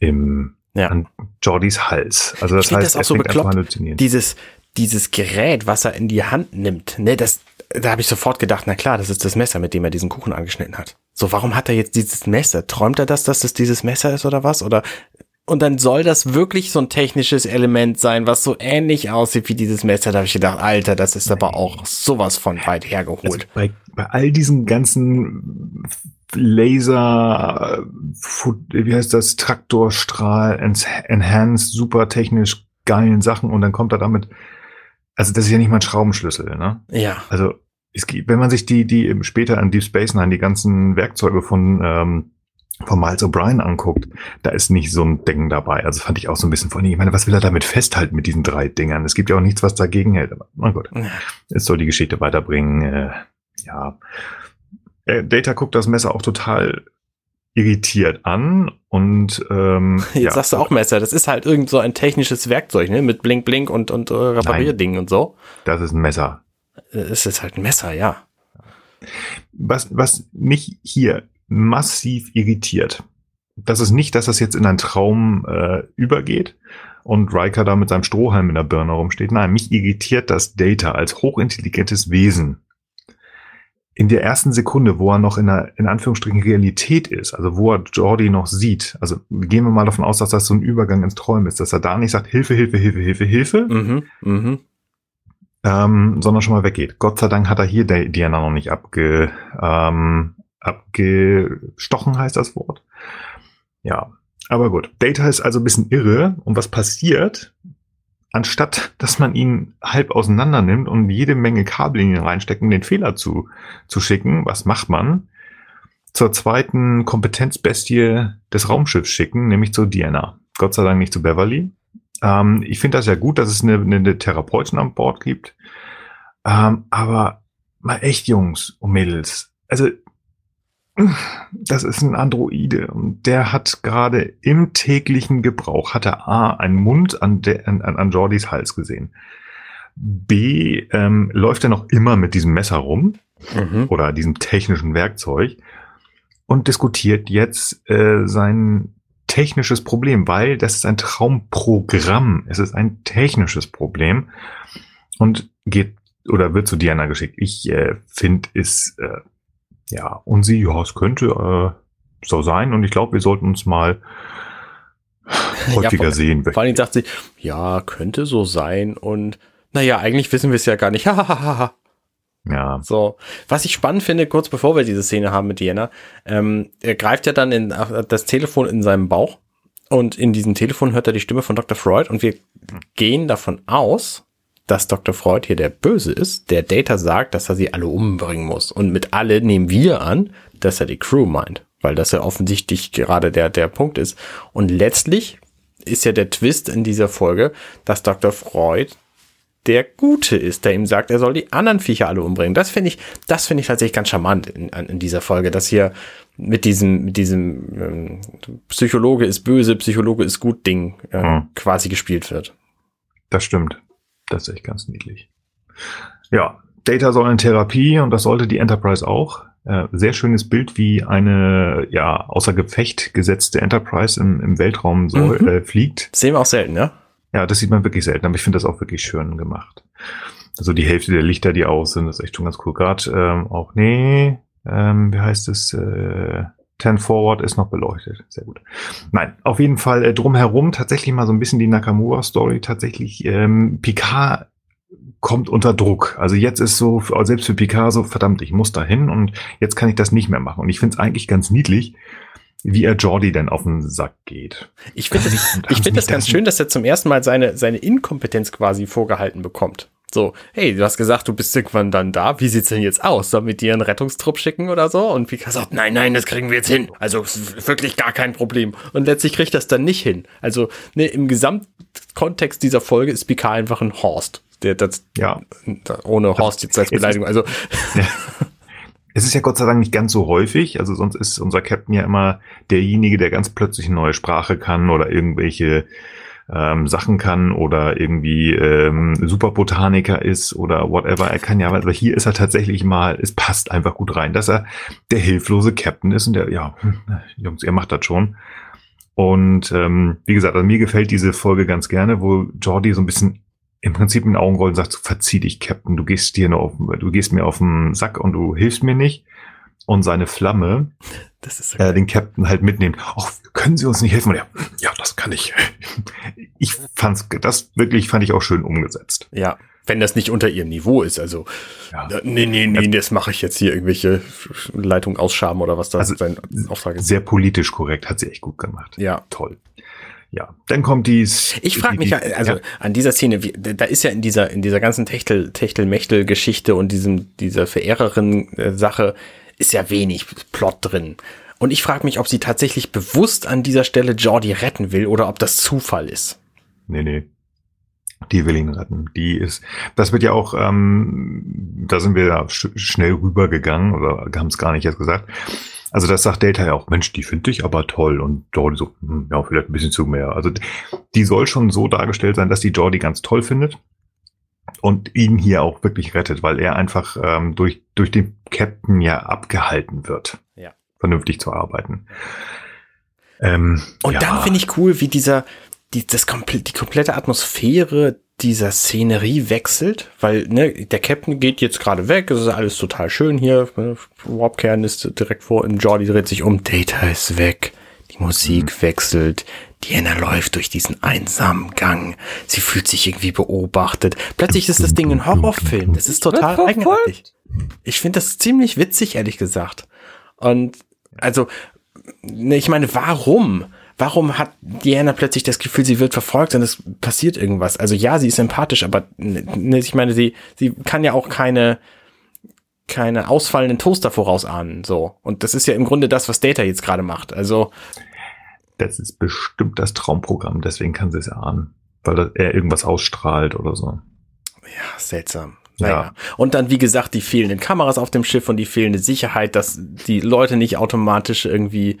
im ja. an Jordys Hals. Also das ich heißt, das auch so bekloppt, dieses dieses Gerät, was er in die Hand nimmt, ne, das da habe ich sofort gedacht, na klar, das ist das Messer, mit dem er diesen Kuchen angeschnitten hat. So, warum hat er jetzt dieses Messer? Träumt er das, dass das dieses Messer ist oder was? Oder und dann soll das wirklich so ein technisches Element sein, was so ähnlich aussieht wie dieses Messer. Da habe ich gedacht, Alter, das ist aber auch sowas von weit hergeholt. Also bei, bei all diesen ganzen Laser, wie heißt das, Traktorstrahl, Enhanced, super technisch geilen Sachen und dann kommt er damit, also das ist ja nicht mal ein Schraubenschlüssel, ne? Ja. Also es gibt, wenn man sich die, die später an Deep Space Nine, die ganzen Werkzeuge von ähm, von Miles O'Brien anguckt, da ist nicht so ein Ding dabei. Also fand ich auch so ein bisschen von, ich meine, was will er damit festhalten mit diesen drei Dingern? Es gibt ja auch nichts, was dagegen hält. Aber na gut, es soll die Geschichte weiterbringen. Äh, ja, äh, Data guckt das Messer auch total irritiert an und ähm, jetzt ja. sagst du auch Messer. Das ist halt irgend so ein technisches Werkzeug, ne, mit Blink Blink und und äh, Reparierdingen und so. Das ist ein Messer. Es ist halt ein Messer, ja. Was was mich hier massiv irritiert. Das ist nicht, dass das jetzt in einen Traum äh, übergeht und Riker da mit seinem Strohhalm in der Birne rumsteht. Nein, mich irritiert das Data als hochintelligentes Wesen. In der ersten Sekunde, wo er noch in der, in Anführungsstrichen, Realität ist, also wo er Jordi noch sieht, also gehen wir mal davon aus, dass das so ein Übergang ins Träumen ist, dass er da nicht sagt, Hilfe, Hilfe, Hilfe, Hilfe, Hilfe, mhm, mh. ähm, sondern schon mal weggeht. Gott sei Dank hat er hier Diana noch nicht abge, ähm, abgestochen heißt das Wort. Ja, aber gut. Data ist also ein bisschen irre. Und was passiert? Anstatt, dass man ihn halb auseinander nimmt und jede Menge Kabellinien reinstecken, den Fehler zu, zu schicken, was macht man? Zur zweiten Kompetenzbestie des Raumschiffs schicken, nämlich zu Diana. Gott sei Dank nicht zu Beverly. Ähm, ich finde das ja gut, dass es eine, eine Therapeutin an Bord gibt. Ähm, aber mal echt, Jungs und Mädels. Also das ist ein Androide und der hat gerade im täglichen Gebrauch, hat er A, einen Mund an, der, an, an Jordys Hals gesehen. B, ähm, läuft er noch immer mit diesem Messer rum mhm. oder diesem technischen Werkzeug und diskutiert jetzt äh, sein technisches Problem, weil das ist ein Traumprogramm. Es ist ein technisches Problem und geht oder wird zu Diana geschickt. Ich äh, finde es äh, ja, und sie, ja, es könnte äh, so sein und ich glaube, wir sollten uns mal häufiger ja, vor, sehen. Vor allem sagt sie, ja, könnte so sein und naja, eigentlich wissen wir es ja gar nicht. ja. So, was ich spannend finde, kurz bevor wir diese Szene haben mit Diana, ähm, er greift ja dann in das Telefon in seinem Bauch und in diesem Telefon hört er die Stimme von Dr. Freud und wir gehen davon aus, dass Dr. Freud hier der Böse ist, der Data sagt, dass er sie alle umbringen muss. Und mit alle nehmen wir an, dass er die Crew meint, weil das ja offensichtlich gerade der, der Punkt ist. Und letztlich ist ja der Twist in dieser Folge, dass Dr. Freud der Gute ist, der ihm sagt, er soll die anderen Viecher alle umbringen. Das finde ich, das finde ich tatsächlich ganz charmant in, in, dieser Folge, dass hier mit diesem, mit diesem ähm, Psychologe ist böse, Psychologe ist gut Ding äh, hm. quasi gespielt wird. Das stimmt. Das ist echt ganz niedlich. Ja, Data soll in Therapie und das sollte die Enterprise auch. Äh, sehr schönes Bild, wie eine ja außer Gefecht gesetzte Enterprise im, im Weltraum so, mhm. äh, fliegt. Sehen wir auch selten, ja? Ja, das sieht man wirklich selten, aber ich finde das auch wirklich schön gemacht. Also die Hälfte der Lichter, die aus sind, ist echt schon ganz cool. Gerade ähm, auch, nee, ähm, wie heißt es? Äh, 10 Forward ist noch beleuchtet. Sehr gut. Nein, auf jeden Fall äh, drumherum tatsächlich mal so ein bisschen die Nakamura-Story. Tatsächlich, ähm, Picard kommt unter Druck. Also jetzt ist so, selbst für Picard so, verdammt, ich muss da hin und jetzt kann ich das nicht mehr machen. Und ich finde es eigentlich ganz niedlich, wie er Jordi denn auf den Sack geht. Ich finde das, ich find das ganz schön, dass er zum ersten Mal seine, seine Inkompetenz quasi vorgehalten bekommt. So, hey, du hast gesagt, du bist irgendwann dann da. Wie sieht's denn jetzt aus? Sollen wir dir einen Rettungstrupp schicken oder so? Und Picard sagt, nein, nein, das kriegen wir jetzt hin. Also wirklich gar kein Problem. Und letztlich kriegt das dann nicht hin. Also ne, im Gesamtkontext dieser Folge ist Picard einfach ein Horst. Der, das, ja. Ohne Horst jetzt als Beleidigung. Also ja. Es ist ja Gott sei Dank nicht ganz so häufig. Also sonst ist unser Captain ja immer derjenige, der ganz plötzlich eine neue Sprache kann oder irgendwelche ähm, Sachen kann oder irgendwie ähm, Superbotaniker ist oder whatever. Er kann ja, aber hier ist er tatsächlich mal, es passt einfach gut rein, dass er der hilflose Captain ist und der, ja, hm, Jungs, ihr macht das schon. Und ähm, wie gesagt, also mir gefällt diese Folge ganz gerne, wo Jordi so ein bisschen im Prinzip in den Augen rollt und sagt, so, verzieh dich, Captain, du gehst dir nur auf, du gehst mir auf den Sack und du hilfst mir nicht. Und seine Flamme, das ist okay. äh, den Captain halt mitnehmen. Ach, können Sie uns nicht helfen? Ja, ja, das kann ich. Ich fand's, das wirklich fand ich auch schön umgesetzt. Ja, wenn das nicht unter ihrem Niveau ist. Also, ja. nee, nee, nee, das mache ich jetzt hier irgendwelche Leitungen ausschaben oder was da also, sein Auftrag ist. Sehr politisch korrekt, hat sie echt gut gemacht. Ja. Toll ja, dann kommt dies. Ich frage mich ja, also ja. an dieser Szene, wie, da ist ja in dieser in dieser ganzen Techtel Techtel Geschichte und diesem dieser Verehrerin Sache ist ja wenig Plot drin. Und ich frage mich, ob sie tatsächlich bewusst an dieser Stelle Jordi retten will oder ob das Zufall ist. Nee, nee. Die will ihn retten. Die ist, das wird ja auch, ähm, da sind wir ja sch schnell rübergegangen oder haben es gar nicht erst gesagt. Also das sagt Delta ja auch, Mensch, die finde ich aber toll. Und Jordi so, hm, ja, vielleicht ein bisschen zu mehr. Also die soll schon so dargestellt sein, dass die Jordi ganz toll findet und ihn hier auch wirklich rettet, weil er einfach ähm, durch, durch den Captain ja abgehalten wird, ja. vernünftig zu arbeiten. Ähm, und ja. dann finde ich cool, wie dieser, die, das komple die komplette Atmosphäre dieser Szenerie wechselt, weil ne, der Captain geht jetzt gerade weg, es ist alles total schön hier, ne, Warpkern ist direkt vor ihm, Jordi dreht sich um, Data ist weg, die Musik mhm. wechselt, Diana läuft durch diesen einsamen Gang, sie fühlt sich irgendwie beobachtet, plötzlich ist das Ding ein Horrorfilm, das ist total eigenartig. Ich finde das ziemlich witzig, ehrlich gesagt. Und also, ne, ich meine, warum? warum hat Diana plötzlich das Gefühl, sie wird verfolgt und es passiert irgendwas? Also ja, sie ist sympathisch, aber ne, ich meine, sie, sie kann ja auch keine, keine ausfallenden Toaster vorausahnen, so. Und das ist ja im Grunde das, was Data jetzt gerade macht. Also. Das ist bestimmt das Traumprogramm, deswegen kann sie es ahnen. Weil er irgendwas ausstrahlt oder so. Ja, seltsam. Naja. Ja. Und dann, wie gesagt, die fehlenden Kameras auf dem Schiff und die fehlende Sicherheit, dass die Leute nicht automatisch irgendwie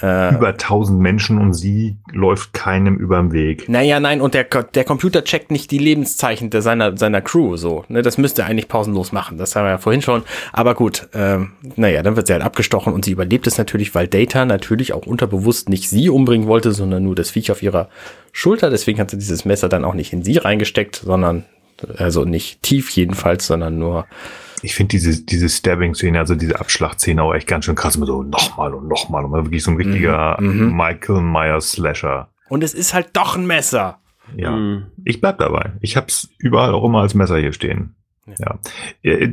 äh, über tausend Menschen und sie läuft keinem überm Weg. Naja, nein, und der, der Computer checkt nicht die Lebenszeichen der seiner, seiner Crew, so. Ne, das müsste er eigentlich pausenlos machen. Das haben wir ja vorhin schon. Aber gut, ähm, naja, dann wird sie halt abgestochen und sie überlebt es natürlich, weil Data natürlich auch unterbewusst nicht sie umbringen wollte, sondern nur das Viech auf ihrer Schulter. Deswegen hat sie dieses Messer dann auch nicht in sie reingesteckt, sondern, also nicht tief jedenfalls, sondern nur ich finde diese, diese Stabbing-Szene, also diese Abschlachtszene auch echt ganz schön krass. Immer so nochmal und nochmal. Und wirklich so ein richtiger mhm. mhm. Michael Myers Slasher. Und es ist halt doch ein Messer. Ja, mhm. ich bleib dabei. Ich hab's überall auch immer als Messer hier stehen. Ja. Äh,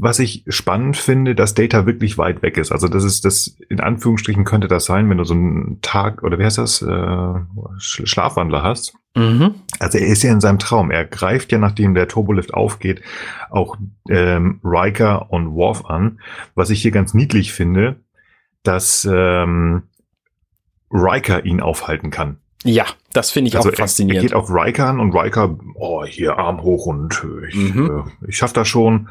was ich spannend finde, dass Data wirklich weit weg ist. Also das ist das, in Anführungsstrichen könnte das sein, wenn du so einen Tag, oder wie heißt das, äh, Schlafwandler hast. Mhm. Also er ist ja in seinem Traum. Er greift ja, nachdem der Turbolift aufgeht, auch ähm, Riker und Worf an. Was ich hier ganz niedlich finde, dass ähm, Riker ihn aufhalten kann. Ja, das finde ich also auch faszinierend. Er, er geht auf Riker an und Riker, oh, hier Arm hoch und ich, mhm. äh, ich schaff das schon.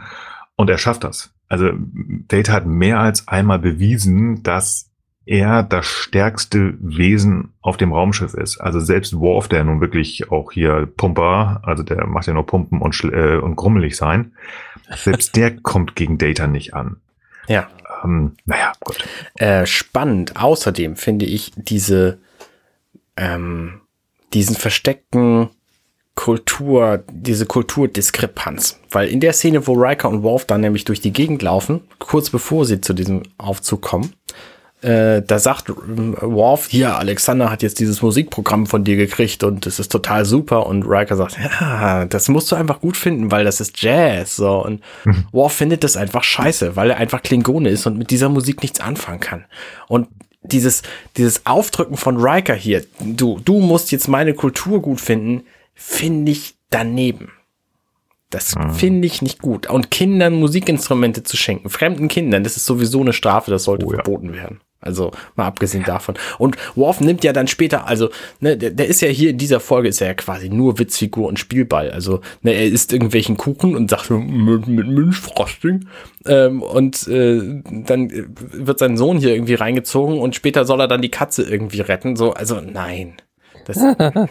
Und er schafft das. Also Data hat mehr als einmal bewiesen, dass er das stärkste Wesen auf dem Raumschiff ist. Also selbst Worf, der nun wirklich auch hier Pumper, also der macht ja nur Pumpen und, äh, und grummelig sein, selbst der kommt gegen Data nicht an. Ja. Ähm, naja, gut. Äh, spannend. Außerdem finde ich diese, ähm, diesen versteckten Kultur, diese Kulturdiskrepanz. Weil in der Szene, wo Riker und Worf dann nämlich durch die Gegend laufen, kurz bevor sie zu diesem Aufzug kommen, äh, da sagt Worf, hier, Alexander hat jetzt dieses Musikprogramm von dir gekriegt und es ist total super. Und Riker sagt, ja, das musst du einfach gut finden, weil das ist Jazz. So. Und mhm. Worf findet das einfach scheiße, weil er einfach Klingone ist und mit dieser Musik nichts anfangen kann. Und dieses, dieses Aufdrücken von Riker hier, du, du musst jetzt meine Kultur gut finden, finde ich daneben. Das mhm. finde ich nicht gut. Und Kindern Musikinstrumente zu schenken, fremden Kindern, das ist sowieso eine Strafe, das sollte oh, verboten ja. werden. Also mal abgesehen davon. Und Worf nimmt ja dann später, also ne, der, der ist ja hier in dieser Folge ist er ja quasi nur Witzfigur und Spielball. Also ne, er isst irgendwelchen Kuchen und sagt mit, mit Milchfrosting. Ähm, und äh, dann wird sein Sohn hier irgendwie reingezogen und später soll er dann die Katze irgendwie retten. So, also nein. Das,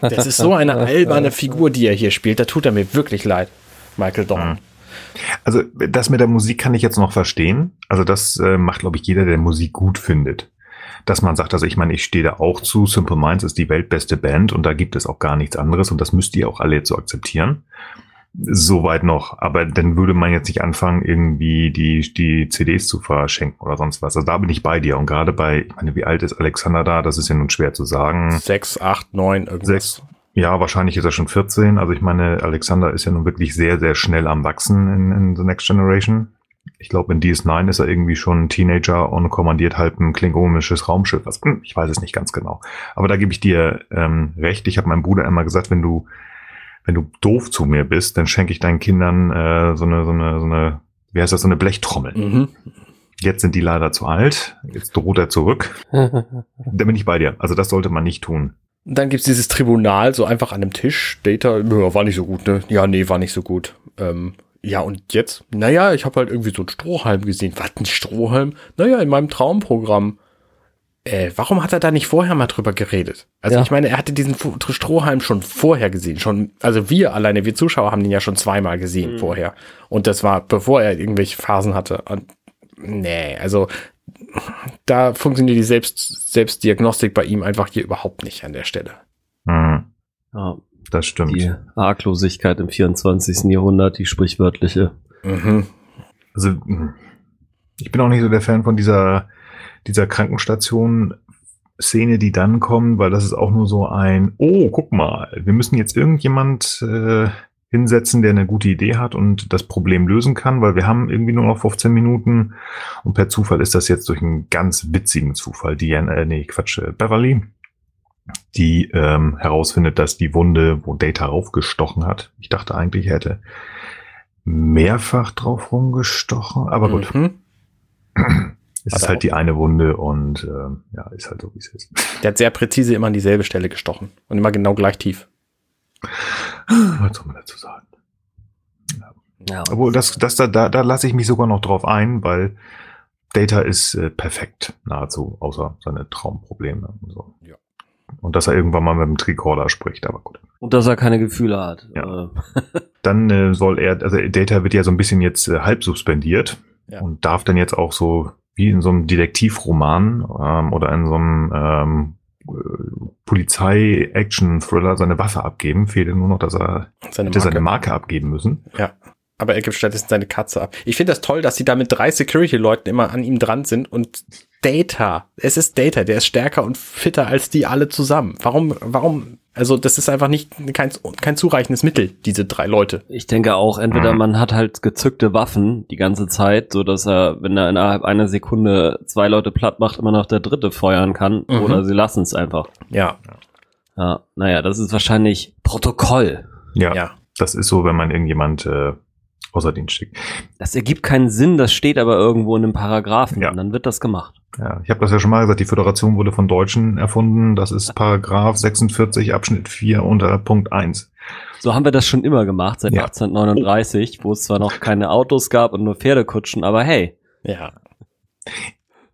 das ist so eine alberne Figur, die er hier spielt. Da tut er mir wirklich leid, Michael Dorn. Mhm. Also das mit der Musik kann ich jetzt noch verstehen. Also das äh, macht, glaube ich, jeder, der Musik gut findet. Dass man sagt, also ich meine, ich stehe da auch zu, Simple Minds ist die weltbeste Band und da gibt es auch gar nichts anderes und das müsst ihr auch alle jetzt so akzeptieren. Soweit noch, aber dann würde man jetzt nicht anfangen, irgendwie die, die CDs zu verschenken oder sonst was. Also da bin ich bei dir. Und gerade bei, ich meine, wie alt ist Alexander da? Das ist ja nun schwer zu sagen. Sechs, acht, neun, irgendwas. Sechs, ja, wahrscheinlich ist er schon 14. Also ich meine, Alexander ist ja nun wirklich sehr, sehr schnell am Wachsen in, in The Next Generation. Ich glaube, in DS9 ist er irgendwie schon ein Teenager und kommandiert halt ein klingonisches Raumschiff. Was, hm, ich weiß es nicht ganz genau. Aber da gebe ich dir ähm, recht. Ich habe meinem Bruder immer gesagt, wenn du, wenn du doof zu mir bist, dann schenke ich deinen Kindern äh, so eine, so eine, so eine, wie heißt das, so eine Blechtrommel. Mhm. Jetzt sind die leider zu alt. Jetzt droht er zurück. da bin ich bei dir. Also das sollte man nicht tun. Und dann gibt's dieses Tribunal so einfach an einem Tisch. Data, ja, war nicht so gut, ne? Ja, nee, war nicht so gut. Ähm, ja, und jetzt? Naja, ich habe halt irgendwie so einen Strohhalm gesehen. Was, ein Strohhalm? Naja, in meinem Traumprogramm. Äh, warum hat er da nicht vorher mal drüber geredet? Also ja. ich meine, er hatte diesen Strohhalm schon vorher gesehen. Schon, also wir alleine, wir Zuschauer haben den ja schon zweimal gesehen mhm. vorher. Und das war, bevor er irgendwelche Phasen hatte. Und nee, also da funktioniert die Selbst Selbstdiagnostik bei ihm einfach hier überhaupt nicht an der Stelle. Mhm. Ja, das stimmt. Die Arglosigkeit im 24. Jahrhundert, die sprichwörtliche. Mhm. Also, ich bin auch nicht so der Fan von dieser, dieser Krankenstation Szene, die dann kommt, weil das ist auch nur so ein, oh, guck mal, wir müssen jetzt irgendjemand äh, hinsetzen, der eine gute Idee hat und das Problem lösen kann, weil wir haben irgendwie nur noch 15 Minuten und per Zufall ist das jetzt durch einen ganz witzigen Zufall, die, äh, nee, Quatsch, äh, Beverly, die ähm, herausfindet, dass die Wunde, wo Data raufgestochen hat, ich dachte eigentlich, er hätte mehrfach drauf rumgestochen, aber gut. Mhm. Es ist halt die eine Wunde und äh, ja, ist halt so, wie es ist. Der hat sehr präzise immer an dieselbe Stelle gestochen und immer genau gleich tief. Was soll man dazu sagen? Ja. ja. Obwohl, das, das, da, da, da lasse ich mich sogar noch drauf ein, weil Data ist äh, perfekt, nahezu, außer seine Traumprobleme und so. Ja. Und dass er irgendwann mal mit dem Tricorder spricht, aber gut. Und dass er keine Gefühle hat. Ja. Äh. dann äh, soll er, also Data wird ja so ein bisschen jetzt äh, halb suspendiert ja. und darf dann jetzt auch so wie in so einem Detektivroman ähm, oder in so einem ähm, Polizei-Action-Thriller seine Waffe abgeben. Fehlt nur noch, dass er seine Marke. seine Marke abgeben müssen. Ja. Aber er gibt stattdessen seine Katze ab. Ich finde das toll, dass sie da mit drei Security-Leuten immer an ihm dran sind und Data. Es ist Data, der ist stärker und fitter als die alle zusammen. Warum, warum also das ist einfach nicht kein, kein zureichendes Mittel, diese drei Leute. Ich denke auch, entweder mhm. man hat halt gezückte Waffen die ganze Zeit, so dass er, wenn er innerhalb einer Sekunde zwei Leute platt macht, immer noch der dritte feuern kann, mhm. oder sie lassen es einfach. Ja. Ja, naja, das ist wahrscheinlich Protokoll. Ja, ja. das ist so, wenn man irgendjemand äh, außer Dienst schickt. Das ergibt keinen Sinn, das steht aber irgendwo in einem Paragraphen ja. und dann wird das gemacht. Ja, ich habe das ja schon mal gesagt, die Föderation wurde von Deutschen erfunden. Das ist Paragraph 46 Abschnitt 4 unter Punkt 1. So haben wir das schon immer gemacht, seit ja. 1839, wo es zwar noch keine Autos gab und nur Pferdekutschen, aber hey. Ja.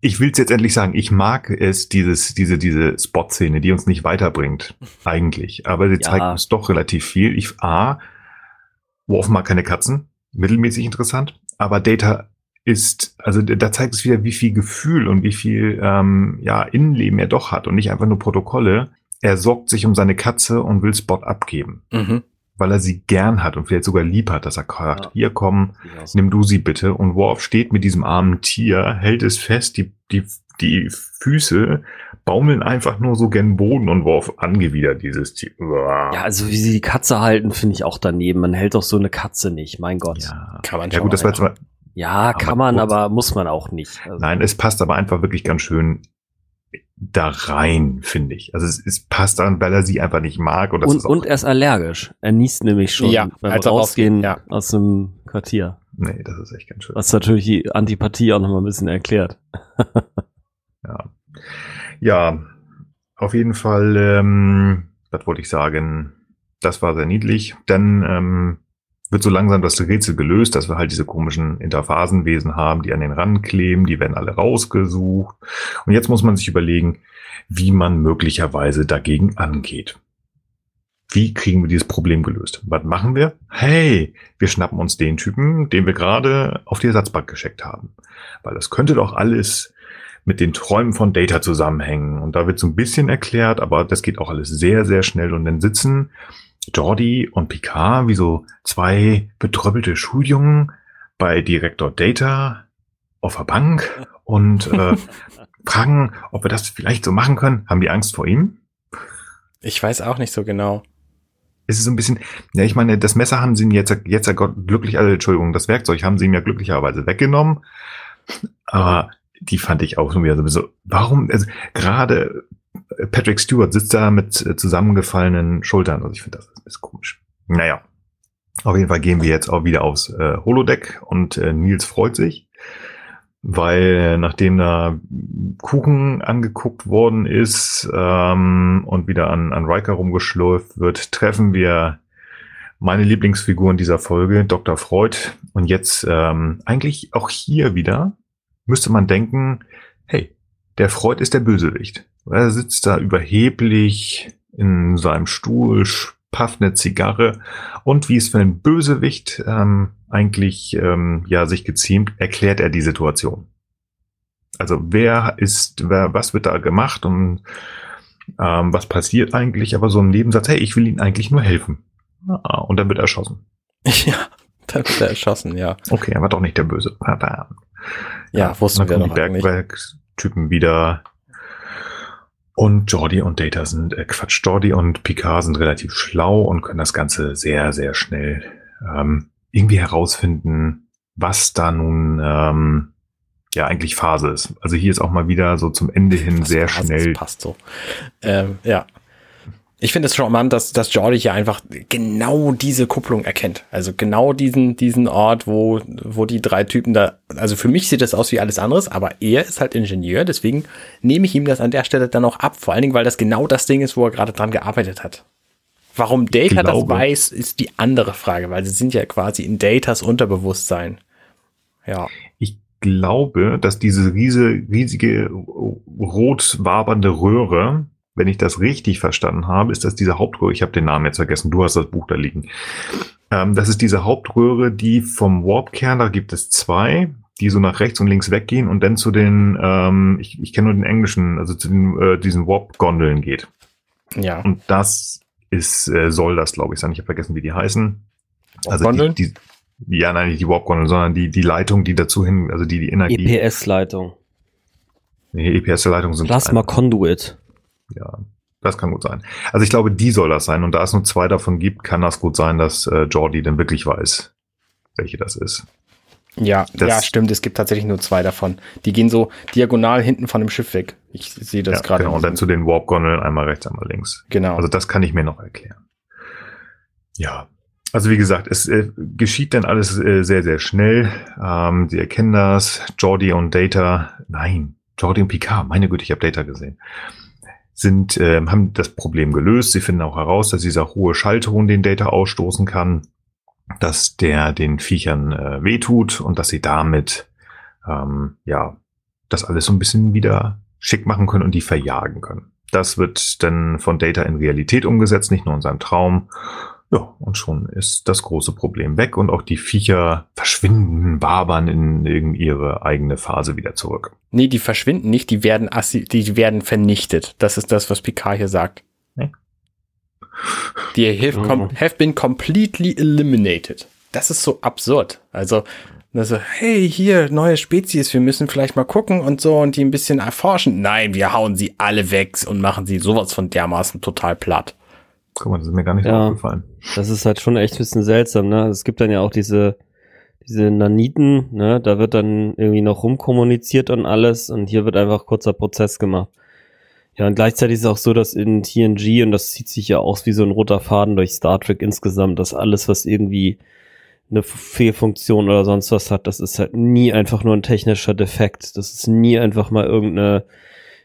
Ich will es jetzt endlich sagen, ich mag es, dieses, diese, diese Spot-Szene, die uns nicht weiterbringt, eigentlich. Aber sie ja. zeigt uns doch relativ viel. Ich, A, Worf mag keine Katzen, mittelmäßig interessant, aber Data ist, also da zeigt es wieder, wie viel Gefühl und wie viel ähm, ja, Innenleben er doch hat und nicht einfach nur Protokolle. Er sorgt sich um seine Katze und will Spot abgeben. Mhm. Weil er sie gern hat und vielleicht sogar lieb hat, dass er sagt, ja. hier komm, nimm du sie bitte. Und Worf steht mit diesem armen Tier, hält es fest, die, die, die Füße baumeln einfach nur so gen Boden und Worf angewidert dieses Tier. Ja, also wie sie die Katze halten, finde ich auch daneben. Man hält doch so eine Katze nicht, mein Gott. Ja, kann man schon. Ja gut, das war jetzt mal, ja, kann man, kurz. aber muss man auch nicht. Also. Nein, es passt aber einfach wirklich ganz schön da rein, finde ich. Also es, es, passt dann, weil er sie einfach nicht mag. Und, und, und er ist allergisch. Er niest nämlich schon ja, beim Rausgehen ja. aus dem Quartier. Nee, das ist echt ganz schön. Was natürlich die Antipathie auch nochmal ein bisschen erklärt. ja. Ja, auf jeden Fall, ähm, was wollte ich sagen? Das war sehr niedlich. Dann ähm, wird so langsam das Rätsel gelöst, dass wir halt diese komischen Interphasenwesen haben, die an den Rand kleben, die werden alle rausgesucht. Und jetzt muss man sich überlegen, wie man möglicherweise dagegen angeht. Wie kriegen wir dieses Problem gelöst? Was machen wir? Hey, wir schnappen uns den Typen, den wir gerade auf die Ersatzbank geschickt haben. Weil das könnte doch alles mit den Träumen von Data zusammenhängen. Und da wird so ein bisschen erklärt, aber das geht auch alles sehr, sehr schnell. Und dann sitzen Jordi und Picard wie so zwei betröppelte Schuljungen bei Direktor Data auf der Bank und äh, fragen, ob wir das vielleicht so machen können. Haben die Angst vor ihm? Ich weiß auch nicht so genau. Es ist so ein bisschen, ja, ich meine, das Messer haben sie ihm jetzt, jetzt ja Gott, glücklich, also, Entschuldigung, das Werkzeug haben sie ihm ja glücklicherweise weggenommen. Aber die fand ich auch schon wieder so, warum, also gerade Patrick Stewart sitzt da mit äh, zusammengefallenen Schultern. Also ich finde das ist komisch. Naja. Auf jeden Fall gehen wir jetzt auch wieder aufs äh, Holodeck und äh, Nils freut sich, weil äh, nachdem da Kuchen angeguckt worden ist ähm, und wieder an, an Riker rumgeschlurft wird, treffen wir meine Lieblingsfigur in dieser Folge, Dr. Freud. Und jetzt ähm, eigentlich auch hier wieder müsste man denken, hey, der Freud ist der Bösewicht. Er sitzt da überheblich in seinem Stuhl, pafft eine Zigarre und wie es für einen Bösewicht ähm, eigentlich ähm, ja sich geziemt, erklärt er die Situation. Also wer ist, wer, was wird da gemacht und ähm, was passiert eigentlich? Aber so ein Nebensatz, hey, ich will Ihnen eigentlich nur helfen. Und dann wird er erschossen. Ja, dann wird er erschossen, ja. Okay, er war doch nicht der Böse. Ja, ja wussten wir noch Bergwerkstypen wieder und Jordi und Data sind, äh, Quatsch, Jordi und Picard sind relativ schlau und können das Ganze sehr, sehr schnell ähm, irgendwie herausfinden, was da nun ähm, ja eigentlich Phase ist. Also hier ist auch mal wieder so zum Ende hin was sehr Phase schnell. passt so. Ähm, ja. Ich finde es charmant, dass, dass Jordi hier einfach genau diese Kupplung erkennt. Also genau diesen, diesen Ort, wo, wo die drei Typen da, also für mich sieht das aus wie alles anderes, aber er ist halt Ingenieur, deswegen nehme ich ihm das an der Stelle dann auch ab. Vor allen Dingen, weil das genau das Ding ist, wo er gerade dran gearbeitet hat. Warum Data das weiß, ist die andere Frage, weil sie sind ja quasi in Datas Unterbewusstsein. Ja. Ich glaube, dass diese riesige, riesige rot wabernde Röhre wenn ich das richtig verstanden habe, ist das diese Hauptröhre. Ich habe den Namen jetzt vergessen. Du hast das Buch da liegen. Ähm, das ist diese Hauptröhre, die vom Warp-Kern, da gibt es zwei, die so nach rechts und links weggehen und dann zu den, ähm, ich, ich kenne nur den englischen, also zu den, äh, diesen Warp-Gondeln geht. Ja. Und das ist, äh, soll das, glaube ich, sein. Ich habe vergessen, wie die heißen. Also die, die, ja, nein, nicht die Warp-Gondeln, sondern die, die Leitung, die dazu hin, also die die Energie. EPS-Leitung. Nee, EPS-Leitungen sind. Plasma Conduit. Ja, das kann gut sein. Also ich glaube, die soll das sein. Und da es nur zwei davon gibt, kann das gut sein, dass äh, Jordi dann wirklich weiß, welche das ist. Ja, das, ja, stimmt. Es gibt tatsächlich nur zwei davon. Die gehen so diagonal hinten von dem Schiff weg. Ich sehe das ja, gerade. Genau, und dann zu den Warp-Gondeln einmal rechts, einmal links. Genau. Also das kann ich mir noch erklären. Ja. Also wie gesagt, es äh, geschieht dann alles äh, sehr, sehr schnell. Ähm, sie erkennen das. Jordi und Data, nein, Jordi und Picard, meine Güte, ich habe Data gesehen, sind, äh, haben das Problem gelöst. Sie finden auch heraus, dass dieser hohe Schallton, den Data ausstoßen kann, dass der den Viechern äh, wehtut und dass sie damit ähm, ja das alles so ein bisschen wieder schick machen können und die verjagen können. Das wird dann von Data in Realität umgesetzt, nicht nur in seinem Traum. Ja, und schon ist das große Problem weg und auch die Viecher verschwinden, wabern in, in ihre eigene Phase wieder zurück. Nee, die verschwinden nicht, die werden, die werden vernichtet. Das ist das, was Picard hier sagt. Nee. Die have, mhm. have been completely eliminated. Das ist so absurd. Also, also, hey, hier, neue Spezies, wir müssen vielleicht mal gucken und so und die ein bisschen erforschen. Nein, wir hauen sie alle weg und machen sie sowas von dermaßen total platt. Guck mal, das ist mir gar nicht ja, aufgefallen. Das ist halt schon echt ein bisschen seltsam, ne? Es gibt dann ja auch diese, diese Naniten, ne? Da wird dann irgendwie noch rumkommuniziert und alles und hier wird einfach kurzer Prozess gemacht. Ja, und gleichzeitig ist es auch so, dass in TNG, und das zieht sich ja aus wie so ein roter Faden durch Star Trek insgesamt, dass alles, was irgendwie eine Fehlfunktion oder sonst was hat, das ist halt nie einfach nur ein technischer Defekt. Das ist nie einfach mal irgendeine,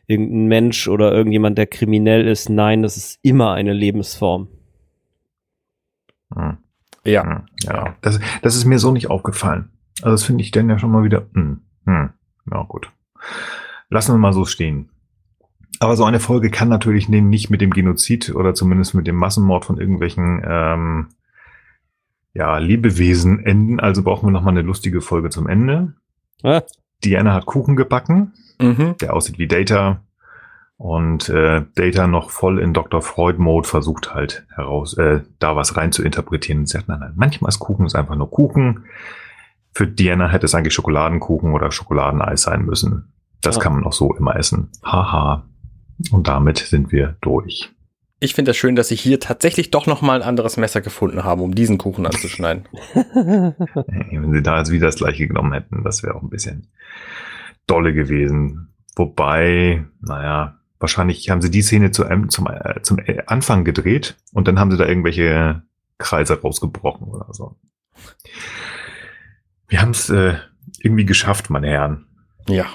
irgendein Mensch oder irgendjemand, der kriminell ist. Nein, das ist immer eine Lebensform. Hm. Ja. Hm. Ja, das, das ist mir so nicht aufgefallen. Also das finde ich dann ja schon mal wieder, hm, hm, ja gut. Lassen wir mal so stehen. Aber so eine Folge kann natürlich nicht mit dem Genozid oder zumindest mit dem Massenmord von irgendwelchen ähm, ja, Lebewesen enden, also brauchen wir nochmal eine lustige Folge zum Ende. Ah. Diana hat Kuchen gebacken, mhm. der aussieht wie Data. Und äh, Data noch voll in Dr. Freud-Mode versucht halt heraus, äh, da was rein zu interpretieren. Und sie sagt, nein, nein, manchmal ist Kuchen ist einfach nur Kuchen. Für Diana hätte es eigentlich Schokoladenkuchen oder Schokoladeneis sein müssen. Das ja. kann man auch so immer essen. Haha. Und damit sind wir durch. Ich finde es das schön, dass sie hier tatsächlich doch noch mal ein anderes Messer gefunden haben, um diesen Kuchen anzuschneiden. Wenn sie da jetzt wieder das gleiche genommen hätten, das wäre auch ein bisschen dolle gewesen. Wobei, naja, wahrscheinlich haben sie die Szene zu, ähm, zum, äh, zum Anfang gedreht und dann haben sie da irgendwelche Kreise rausgebrochen oder so. Wir haben es äh, irgendwie geschafft, meine Herren. Ja.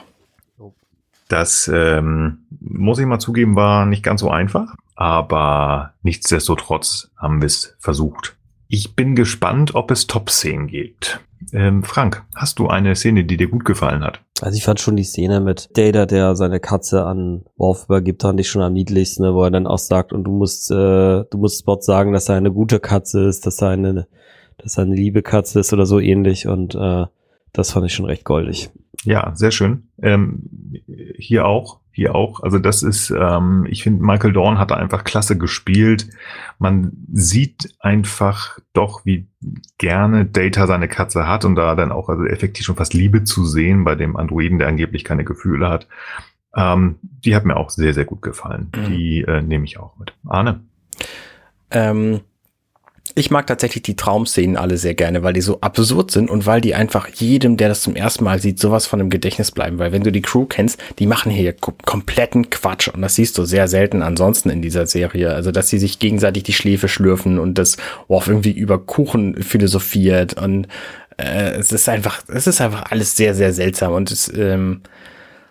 Das ähm, muss ich mal zugeben, war nicht ganz so einfach aber nichtsdestotrotz haben wir es versucht. Ich bin gespannt, ob es Top-Szenen gibt. Ähm, Frank, hast du eine Szene, die dir gut gefallen hat? Also ich fand schon die Szene mit Data, der seine Katze an Worf übergibt, fand ich schon am niedlichsten, ne, wo er dann auch sagt, und du musst, äh, du musst Spot sagen, dass er eine gute Katze ist, dass er eine, dass er eine liebe Katze ist oder so ähnlich und äh, das fand ich schon recht goldig. Ja, sehr schön. Ähm, hier auch hier auch. Also das ist, ähm, ich finde, Michael Dorn hat da einfach klasse gespielt. Man sieht einfach doch, wie gerne Data seine Katze hat und da dann auch also effektiv schon fast Liebe zu sehen bei dem Androiden, der angeblich keine Gefühle hat. Ähm, die hat mir auch sehr, sehr gut gefallen. Mhm. Die äh, nehme ich auch mit. Arne? Ähm, ich mag tatsächlich die Traumszenen alle sehr gerne, weil die so absurd sind und weil die einfach jedem, der das zum ersten Mal sieht, sowas von im Gedächtnis bleiben. Weil wenn du die Crew kennst, die machen hier kompletten Quatsch und das siehst du sehr selten ansonsten in dieser Serie. Also, dass sie sich gegenseitig die Schläfe schlürfen und das Worf irgendwie über Kuchen philosophiert und äh, es ist einfach, es ist einfach alles sehr, sehr seltsam und es, ähm,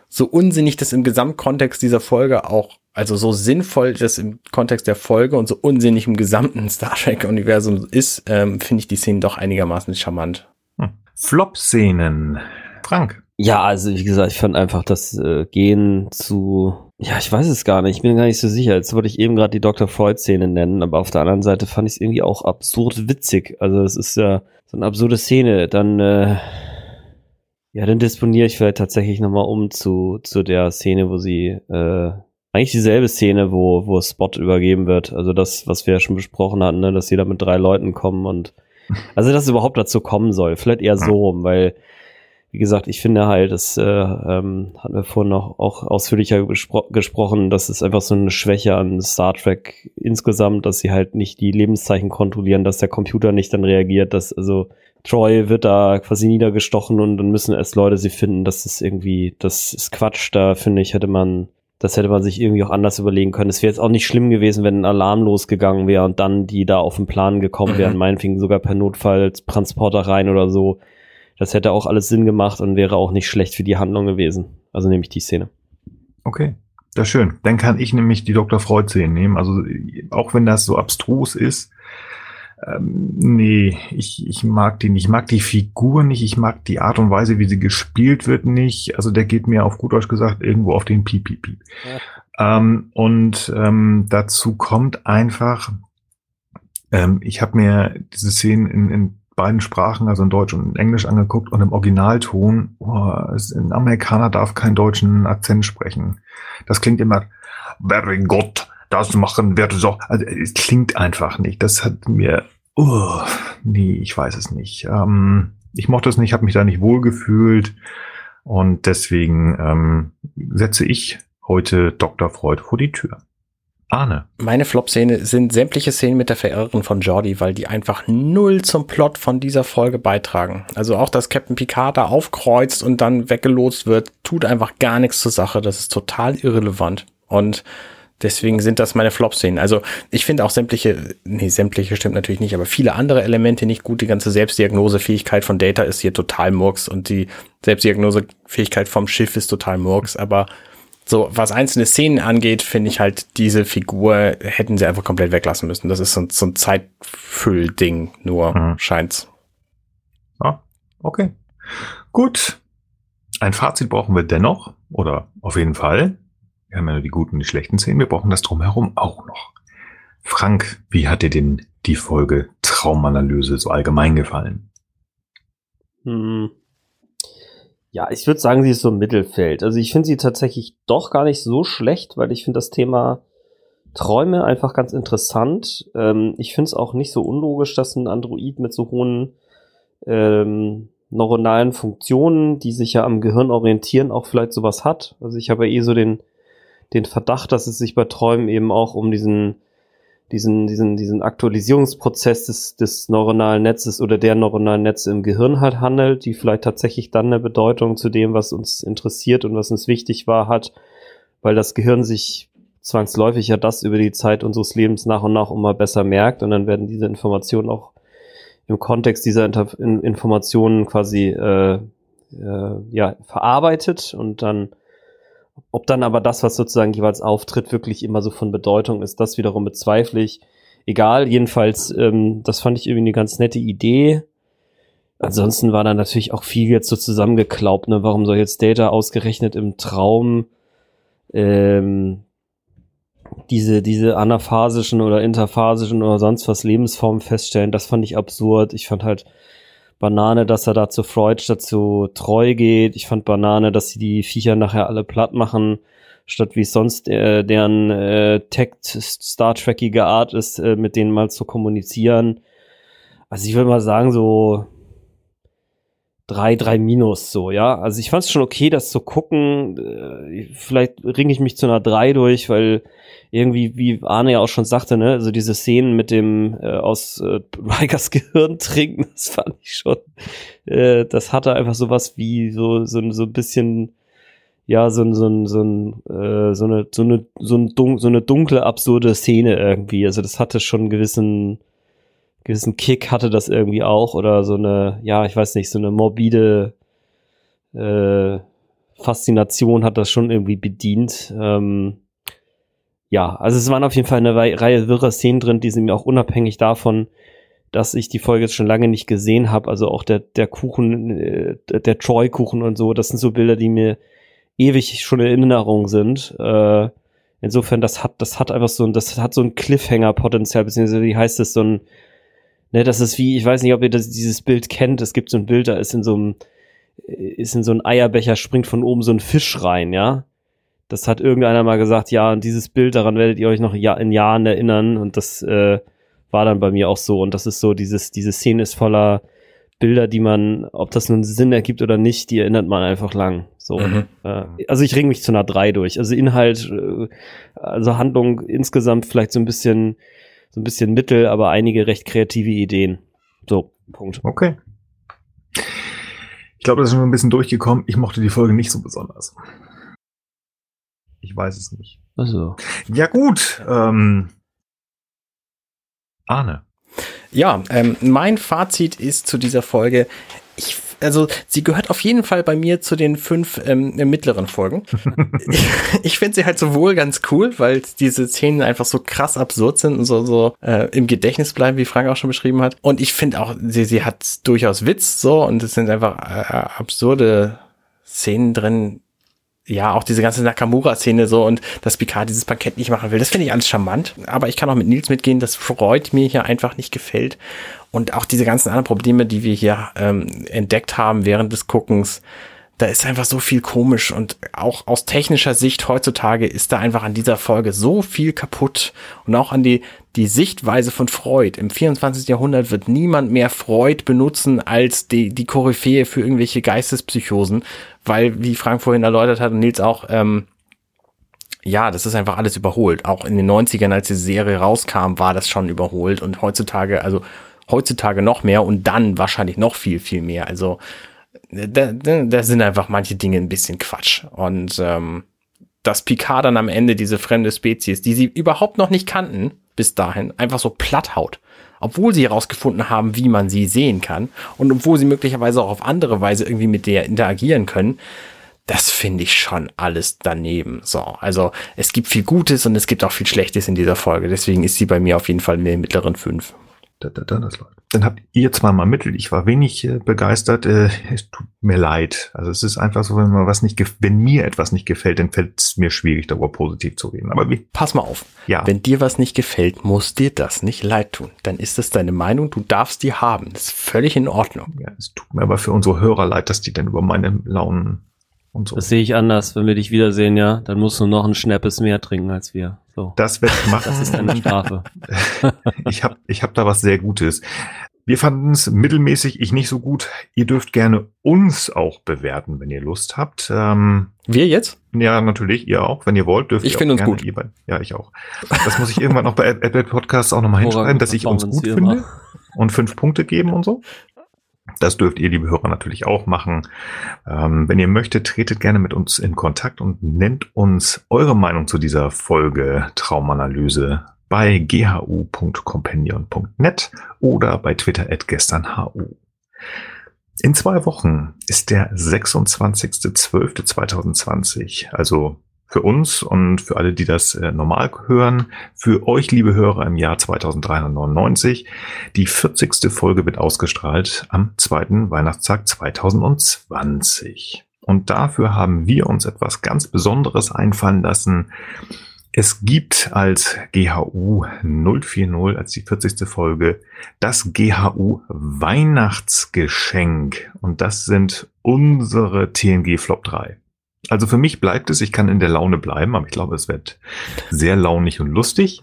so unsinnig das im Gesamtkontext dieser Folge auch also so sinnvoll das im Kontext der Folge und so unsinnig im gesamten Star Trek-Universum ist, ähm, finde ich die Szenen doch einigermaßen charmant. Hm. Flop-Szenen. Frank. Ja, also wie gesagt, ich fand einfach das äh, Gehen zu, ja, ich weiß es gar nicht, ich bin gar nicht so sicher. Jetzt wollte ich eben gerade die Dr. Freud-Szene nennen, aber auf der anderen Seite fand ich es irgendwie auch absurd witzig. Also es ist ja so eine absurde Szene. Dann, äh, ja, dann disponiere ich vielleicht tatsächlich nochmal um zu, zu der Szene, wo sie äh, eigentlich dieselbe Szene, wo, wo Spot übergeben wird. Also das, was wir ja schon besprochen hatten, ne? dass sie da mit drei Leuten kommen und also dass es überhaupt dazu kommen soll. Vielleicht eher so rum, weil, wie gesagt, ich finde halt, das äh, ähm, hatten wir vorhin noch auch ausführlicher gespro gesprochen, dass es einfach so eine Schwäche an Star Trek insgesamt, dass sie halt nicht die Lebenszeichen kontrollieren, dass der Computer nicht dann reagiert, dass also Troy wird da quasi niedergestochen und dann müssen erst Leute sie finden. Das ist irgendwie, das ist Quatsch. Da finde ich, hätte man das hätte man sich irgendwie auch anders überlegen können. Es wäre jetzt auch nicht schlimm gewesen, wenn ein Alarm losgegangen wäre und dann die da auf den Plan gekommen wären, mhm. meinetwegen sogar per Notfalltransporter rein oder so. Das hätte auch alles Sinn gemacht und wäre auch nicht schlecht für die Handlung gewesen. Also nehme ich die Szene. Okay. Das ist schön. Dann kann ich nämlich die Dr. Freud-Szene nehmen. Also auch wenn das so abstrus ist, ähm, nee, ich, ich mag die nicht. Ich mag die Figur nicht. Ich mag die Art und Weise, wie sie gespielt wird, nicht. Also der geht mir auf gut Deutsch gesagt irgendwo auf den Piep, Piep, Piep. Ja. Ähm, und ähm, dazu kommt einfach, ähm, ich habe mir diese Szenen in, in beiden Sprachen, also in Deutsch und in Englisch angeguckt und im Originalton, oh, ein Amerikaner darf keinen deutschen Akzent sprechen. Das klingt immer, very good, das machen wir so. Also es klingt einfach nicht. Das hat mir, oh, nee, ich weiß es nicht. Ähm, ich mochte es nicht, habe mich da nicht wohl gefühlt und deswegen ähm, setze ich heute Dr. Freud vor die Tür. Arne. Meine Flop-Szene sind sämtliche Szenen mit der Verirrerin von Jordi, weil die einfach null zum Plot von dieser Folge beitragen. Also auch, dass Captain Picard da aufkreuzt und dann weggelotst wird, tut einfach gar nichts zur Sache. Das ist total irrelevant. Und Deswegen sind das meine Flop-Szenen. Also ich finde auch sämtliche, nee, sämtliche stimmt natürlich nicht, aber viele andere Elemente nicht gut. Die ganze Selbstdiagnosefähigkeit von Data ist hier total murks und die Selbstdiagnosefähigkeit vom Schiff ist total murks. Aber so, was einzelne Szenen angeht, finde ich halt, diese Figur hätten sie einfach komplett weglassen müssen. Das ist so, so ein Zeitfüllding nur, mhm. scheint's. Ja, okay. Gut. Ein Fazit brauchen wir dennoch, oder auf jeden Fall. Wir haben ja nur die guten und die schlechten Szenen. Wir brauchen das drumherum auch noch. Frank, wie hat dir denn die Folge Traumanalyse so allgemein gefallen? Hm. Ja, ich würde sagen, sie ist so im Mittelfeld. Also ich finde sie tatsächlich doch gar nicht so schlecht, weil ich finde das Thema Träume einfach ganz interessant. Ähm, ich finde es auch nicht so unlogisch, dass ein Android mit so hohen ähm, neuronalen Funktionen, die sich ja am Gehirn orientieren, auch vielleicht sowas hat. Also ich habe ja eh so den den Verdacht, dass es sich bei Träumen eben auch um diesen, diesen, diesen, diesen Aktualisierungsprozess des, des neuronalen Netzes oder der neuronalen Netze im Gehirn halt handelt, die vielleicht tatsächlich dann eine Bedeutung zu dem, was uns interessiert und was uns wichtig war, hat, weil das Gehirn sich zwangsläufig ja das über die Zeit unseres Lebens nach und nach immer besser merkt und dann werden diese Informationen auch im Kontext dieser Inter Informationen quasi äh, äh, ja, verarbeitet und dann ob dann aber das, was sozusagen jeweils auftritt, wirklich immer so von Bedeutung ist, das wiederum bezweifle ich. Egal, jedenfalls, ähm, das fand ich irgendwie eine ganz nette Idee. Ansonsten war da natürlich auch viel jetzt so zusammengeklaubt, ne? Warum soll jetzt Data ausgerechnet im Traum ähm, diese, diese anaphasischen oder interphasischen oder sonst was Lebensformen feststellen? Das fand ich absurd. Ich fand halt, Banane, dass er da zu Freud statt zu Treu geht. Ich fand Banane, dass sie die Viecher nachher alle platt machen, statt wie sonst äh, deren äh, Tech-Star Trekige Art ist, äh, mit denen mal zu kommunizieren. Also ich würde mal sagen, so drei, drei Minus so, ja. Also ich fand es schon okay, das zu gucken. Äh, vielleicht ringe ich mich zu einer drei durch, weil irgendwie, wie Arne ja auch schon sagte, ne, also diese Szenen mit dem äh, aus äh, Rikers Gehirn trinken, das fand ich schon, äh, das hatte einfach sowas wie so, so, so ein bisschen, ja, so, so, so, äh, so eine, so eine, so eine dunkle, absurde Szene irgendwie. Also das hatte schon einen gewissen, gewissen Kick hatte das irgendwie auch oder so eine, ja, ich weiß nicht, so eine morbide äh, Faszination hat das schon irgendwie bedient. Ähm, ja, also es waren auf jeden Fall eine Reihe wirrer Szenen drin, die sind mir auch unabhängig davon, dass ich die Folge jetzt schon lange nicht gesehen habe. Also auch der, der Kuchen, äh, der Troy-Kuchen und so, das sind so Bilder, die mir ewig schon in Erinnerung sind. Äh, insofern, das hat, das hat einfach so ein, das hat so ein Cliffhanger-Potenzial, beziehungsweise wie heißt es, so ein, ne, das ist wie, ich weiß nicht, ob ihr das, dieses Bild kennt, es gibt so ein Bild, da ist in so einem, ist in so ein Eierbecher, springt von oben so ein Fisch rein, ja. Das hat irgendeiner mal gesagt, ja, und dieses Bild, daran werdet ihr euch noch in Jahren erinnern. Und das äh, war dann bei mir auch so. Und das ist so, dieses, diese Szene ist voller Bilder, die man, ob das nun Sinn ergibt oder nicht, die erinnert man einfach lang. So. Mhm. Äh, also ich ring mich zu einer 3 durch. Also Inhalt, äh, also Handlung insgesamt vielleicht so ein bisschen, so ein bisschen mittel, aber einige recht kreative Ideen. So, Punkt. Okay. Ich glaube, das ist schon ein bisschen durchgekommen. Ich mochte die Folge nicht so besonders. Ich weiß es nicht. Also. Ja, gut. Ähm, Arne. Ja, ähm, mein Fazit ist zu dieser Folge, ich also sie gehört auf jeden Fall bei mir zu den fünf ähm, mittleren Folgen. ich ich finde sie halt sowohl ganz cool, weil diese Szenen einfach so krass absurd sind und so, so äh, im Gedächtnis bleiben, wie Frank auch schon beschrieben hat. Und ich finde auch, sie, sie hat durchaus Witz so und es sind einfach äh, absurde Szenen drin, ja, auch diese ganze Nakamura-Szene so und dass Picard dieses Paket nicht machen will, das finde ich alles charmant. Aber ich kann auch mit Nils mitgehen, dass Freud mir hier einfach nicht gefällt. Und auch diese ganzen anderen Probleme, die wir hier ähm, entdeckt haben während des Guckens, da ist einfach so viel komisch und auch aus technischer Sicht heutzutage ist da einfach an dieser Folge so viel kaputt und auch an die, die Sichtweise von Freud. Im 24. Jahrhundert wird niemand mehr Freud benutzen als die, die Koryphäe für irgendwelche Geistespsychosen, weil, wie Frank vorhin erläutert hat und Nils auch, ähm, ja, das ist einfach alles überholt. Auch in den 90ern, als die Serie rauskam, war das schon überholt und heutzutage, also heutzutage noch mehr und dann wahrscheinlich noch viel, viel mehr. Also da, da sind einfach manche Dinge ein bisschen Quatsch. Und ähm, dass Picard dann am Ende diese fremde Spezies, die sie überhaupt noch nicht kannten, bis dahin, einfach so platt haut. Obwohl sie herausgefunden haben, wie man sie sehen kann und obwohl sie möglicherweise auch auf andere Weise irgendwie mit der interagieren können, das finde ich schon alles daneben. So, also es gibt viel Gutes und es gibt auch viel Schlechtes in dieser Folge. Deswegen ist sie bei mir auf jeden Fall in den mittleren fünf. Da, da, da, das läuft dann habt ihr zweimal Mittel. Ich war wenig äh, begeistert. Äh, es tut mir leid. Also es ist einfach so, wenn mir was nicht, wenn mir etwas nicht gefällt, dann fällt es mir schwierig, darüber positiv zu reden. Aber wie? Pass mal auf. Ja. Wenn dir was nicht gefällt, muss dir das nicht leid tun. Dann ist das deine Meinung. Du darfst die haben. Das ist völlig in Ordnung. Ja, es tut mir aber für unsere Hörer leid, dass die dann über meine Launen und so. Das sehe ich anders. Wenn wir dich wiedersehen, ja, dann musst du noch ein Schnappes mehr trinken als wir. So. Das werde ich machen. Das ist deine Strafe. ich habe ich hab da was sehr Gutes. Wir fanden es mittelmäßig, ich nicht so gut. Ihr dürft gerne uns auch bewerten, wenn ihr Lust habt. Ähm, wir jetzt? Ja, natürlich, ihr auch. Wenn ihr wollt, dürft ich ihr auch uns gut. Ihr, ja, ich auch. Das muss ich irgendwann auch bei Apple Podcasts auch nochmal hinschreiben, dass ich uns gut finde und fünf Punkte geben und so. Das dürft ihr, liebe Hörer, natürlich auch machen. Ähm, wenn ihr möchtet, tretet gerne mit uns in Kontakt und nennt uns eure Meinung zu dieser Folge Traumanalyse bei ghu.companion.net oder bei Twitter at gesternhu. In zwei Wochen ist der 26.12.2020, also für uns und für alle, die das äh, normal hören, für euch, liebe Hörer, im Jahr 2399. Die 40. Folge wird ausgestrahlt am zweiten Weihnachtstag 2020. Und dafür haben wir uns etwas ganz Besonderes einfallen lassen. Es gibt als GHU 040, als die 40. Folge, das GHU Weihnachtsgeschenk. Und das sind unsere TNG Flop 3. Also für mich bleibt es, ich kann in der Laune bleiben, aber ich glaube, es wird sehr launig und lustig.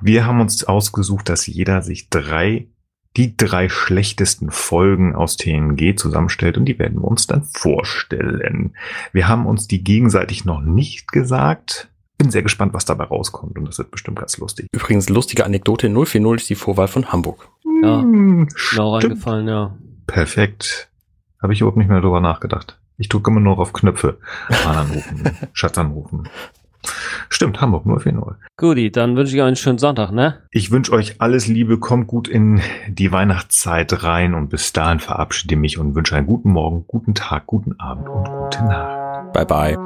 Wir haben uns ausgesucht, dass jeder sich drei, die drei schlechtesten Folgen aus TNG zusammenstellt und die werden wir uns dann vorstellen. Wir haben uns die gegenseitig noch nicht gesagt bin sehr gespannt, was dabei rauskommt und das wird bestimmt ganz lustig. Übrigens, lustige Anekdote, 040 ist die Vorwahl von Hamburg. Ja, hm, genau reingefallen, ja. Perfekt. Habe ich überhaupt nicht mehr darüber nachgedacht. Ich drücke immer nur auf Knöpfe. Mann anrufen, Schatz anrufen. Stimmt, Hamburg 040. Guti, dann wünsche ich euch einen schönen Sonntag, ne? Ich wünsche euch alles Liebe, kommt gut in die Weihnachtszeit rein und bis dahin verabschiede mich und wünsche einen guten Morgen, guten Tag, guten Abend und gute Nacht. Bye bye.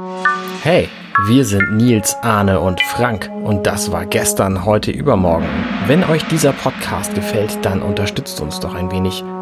Hey, wir sind Nils, Arne und Frank und das war gestern, heute, übermorgen. Wenn euch dieser Podcast gefällt, dann unterstützt uns doch ein wenig.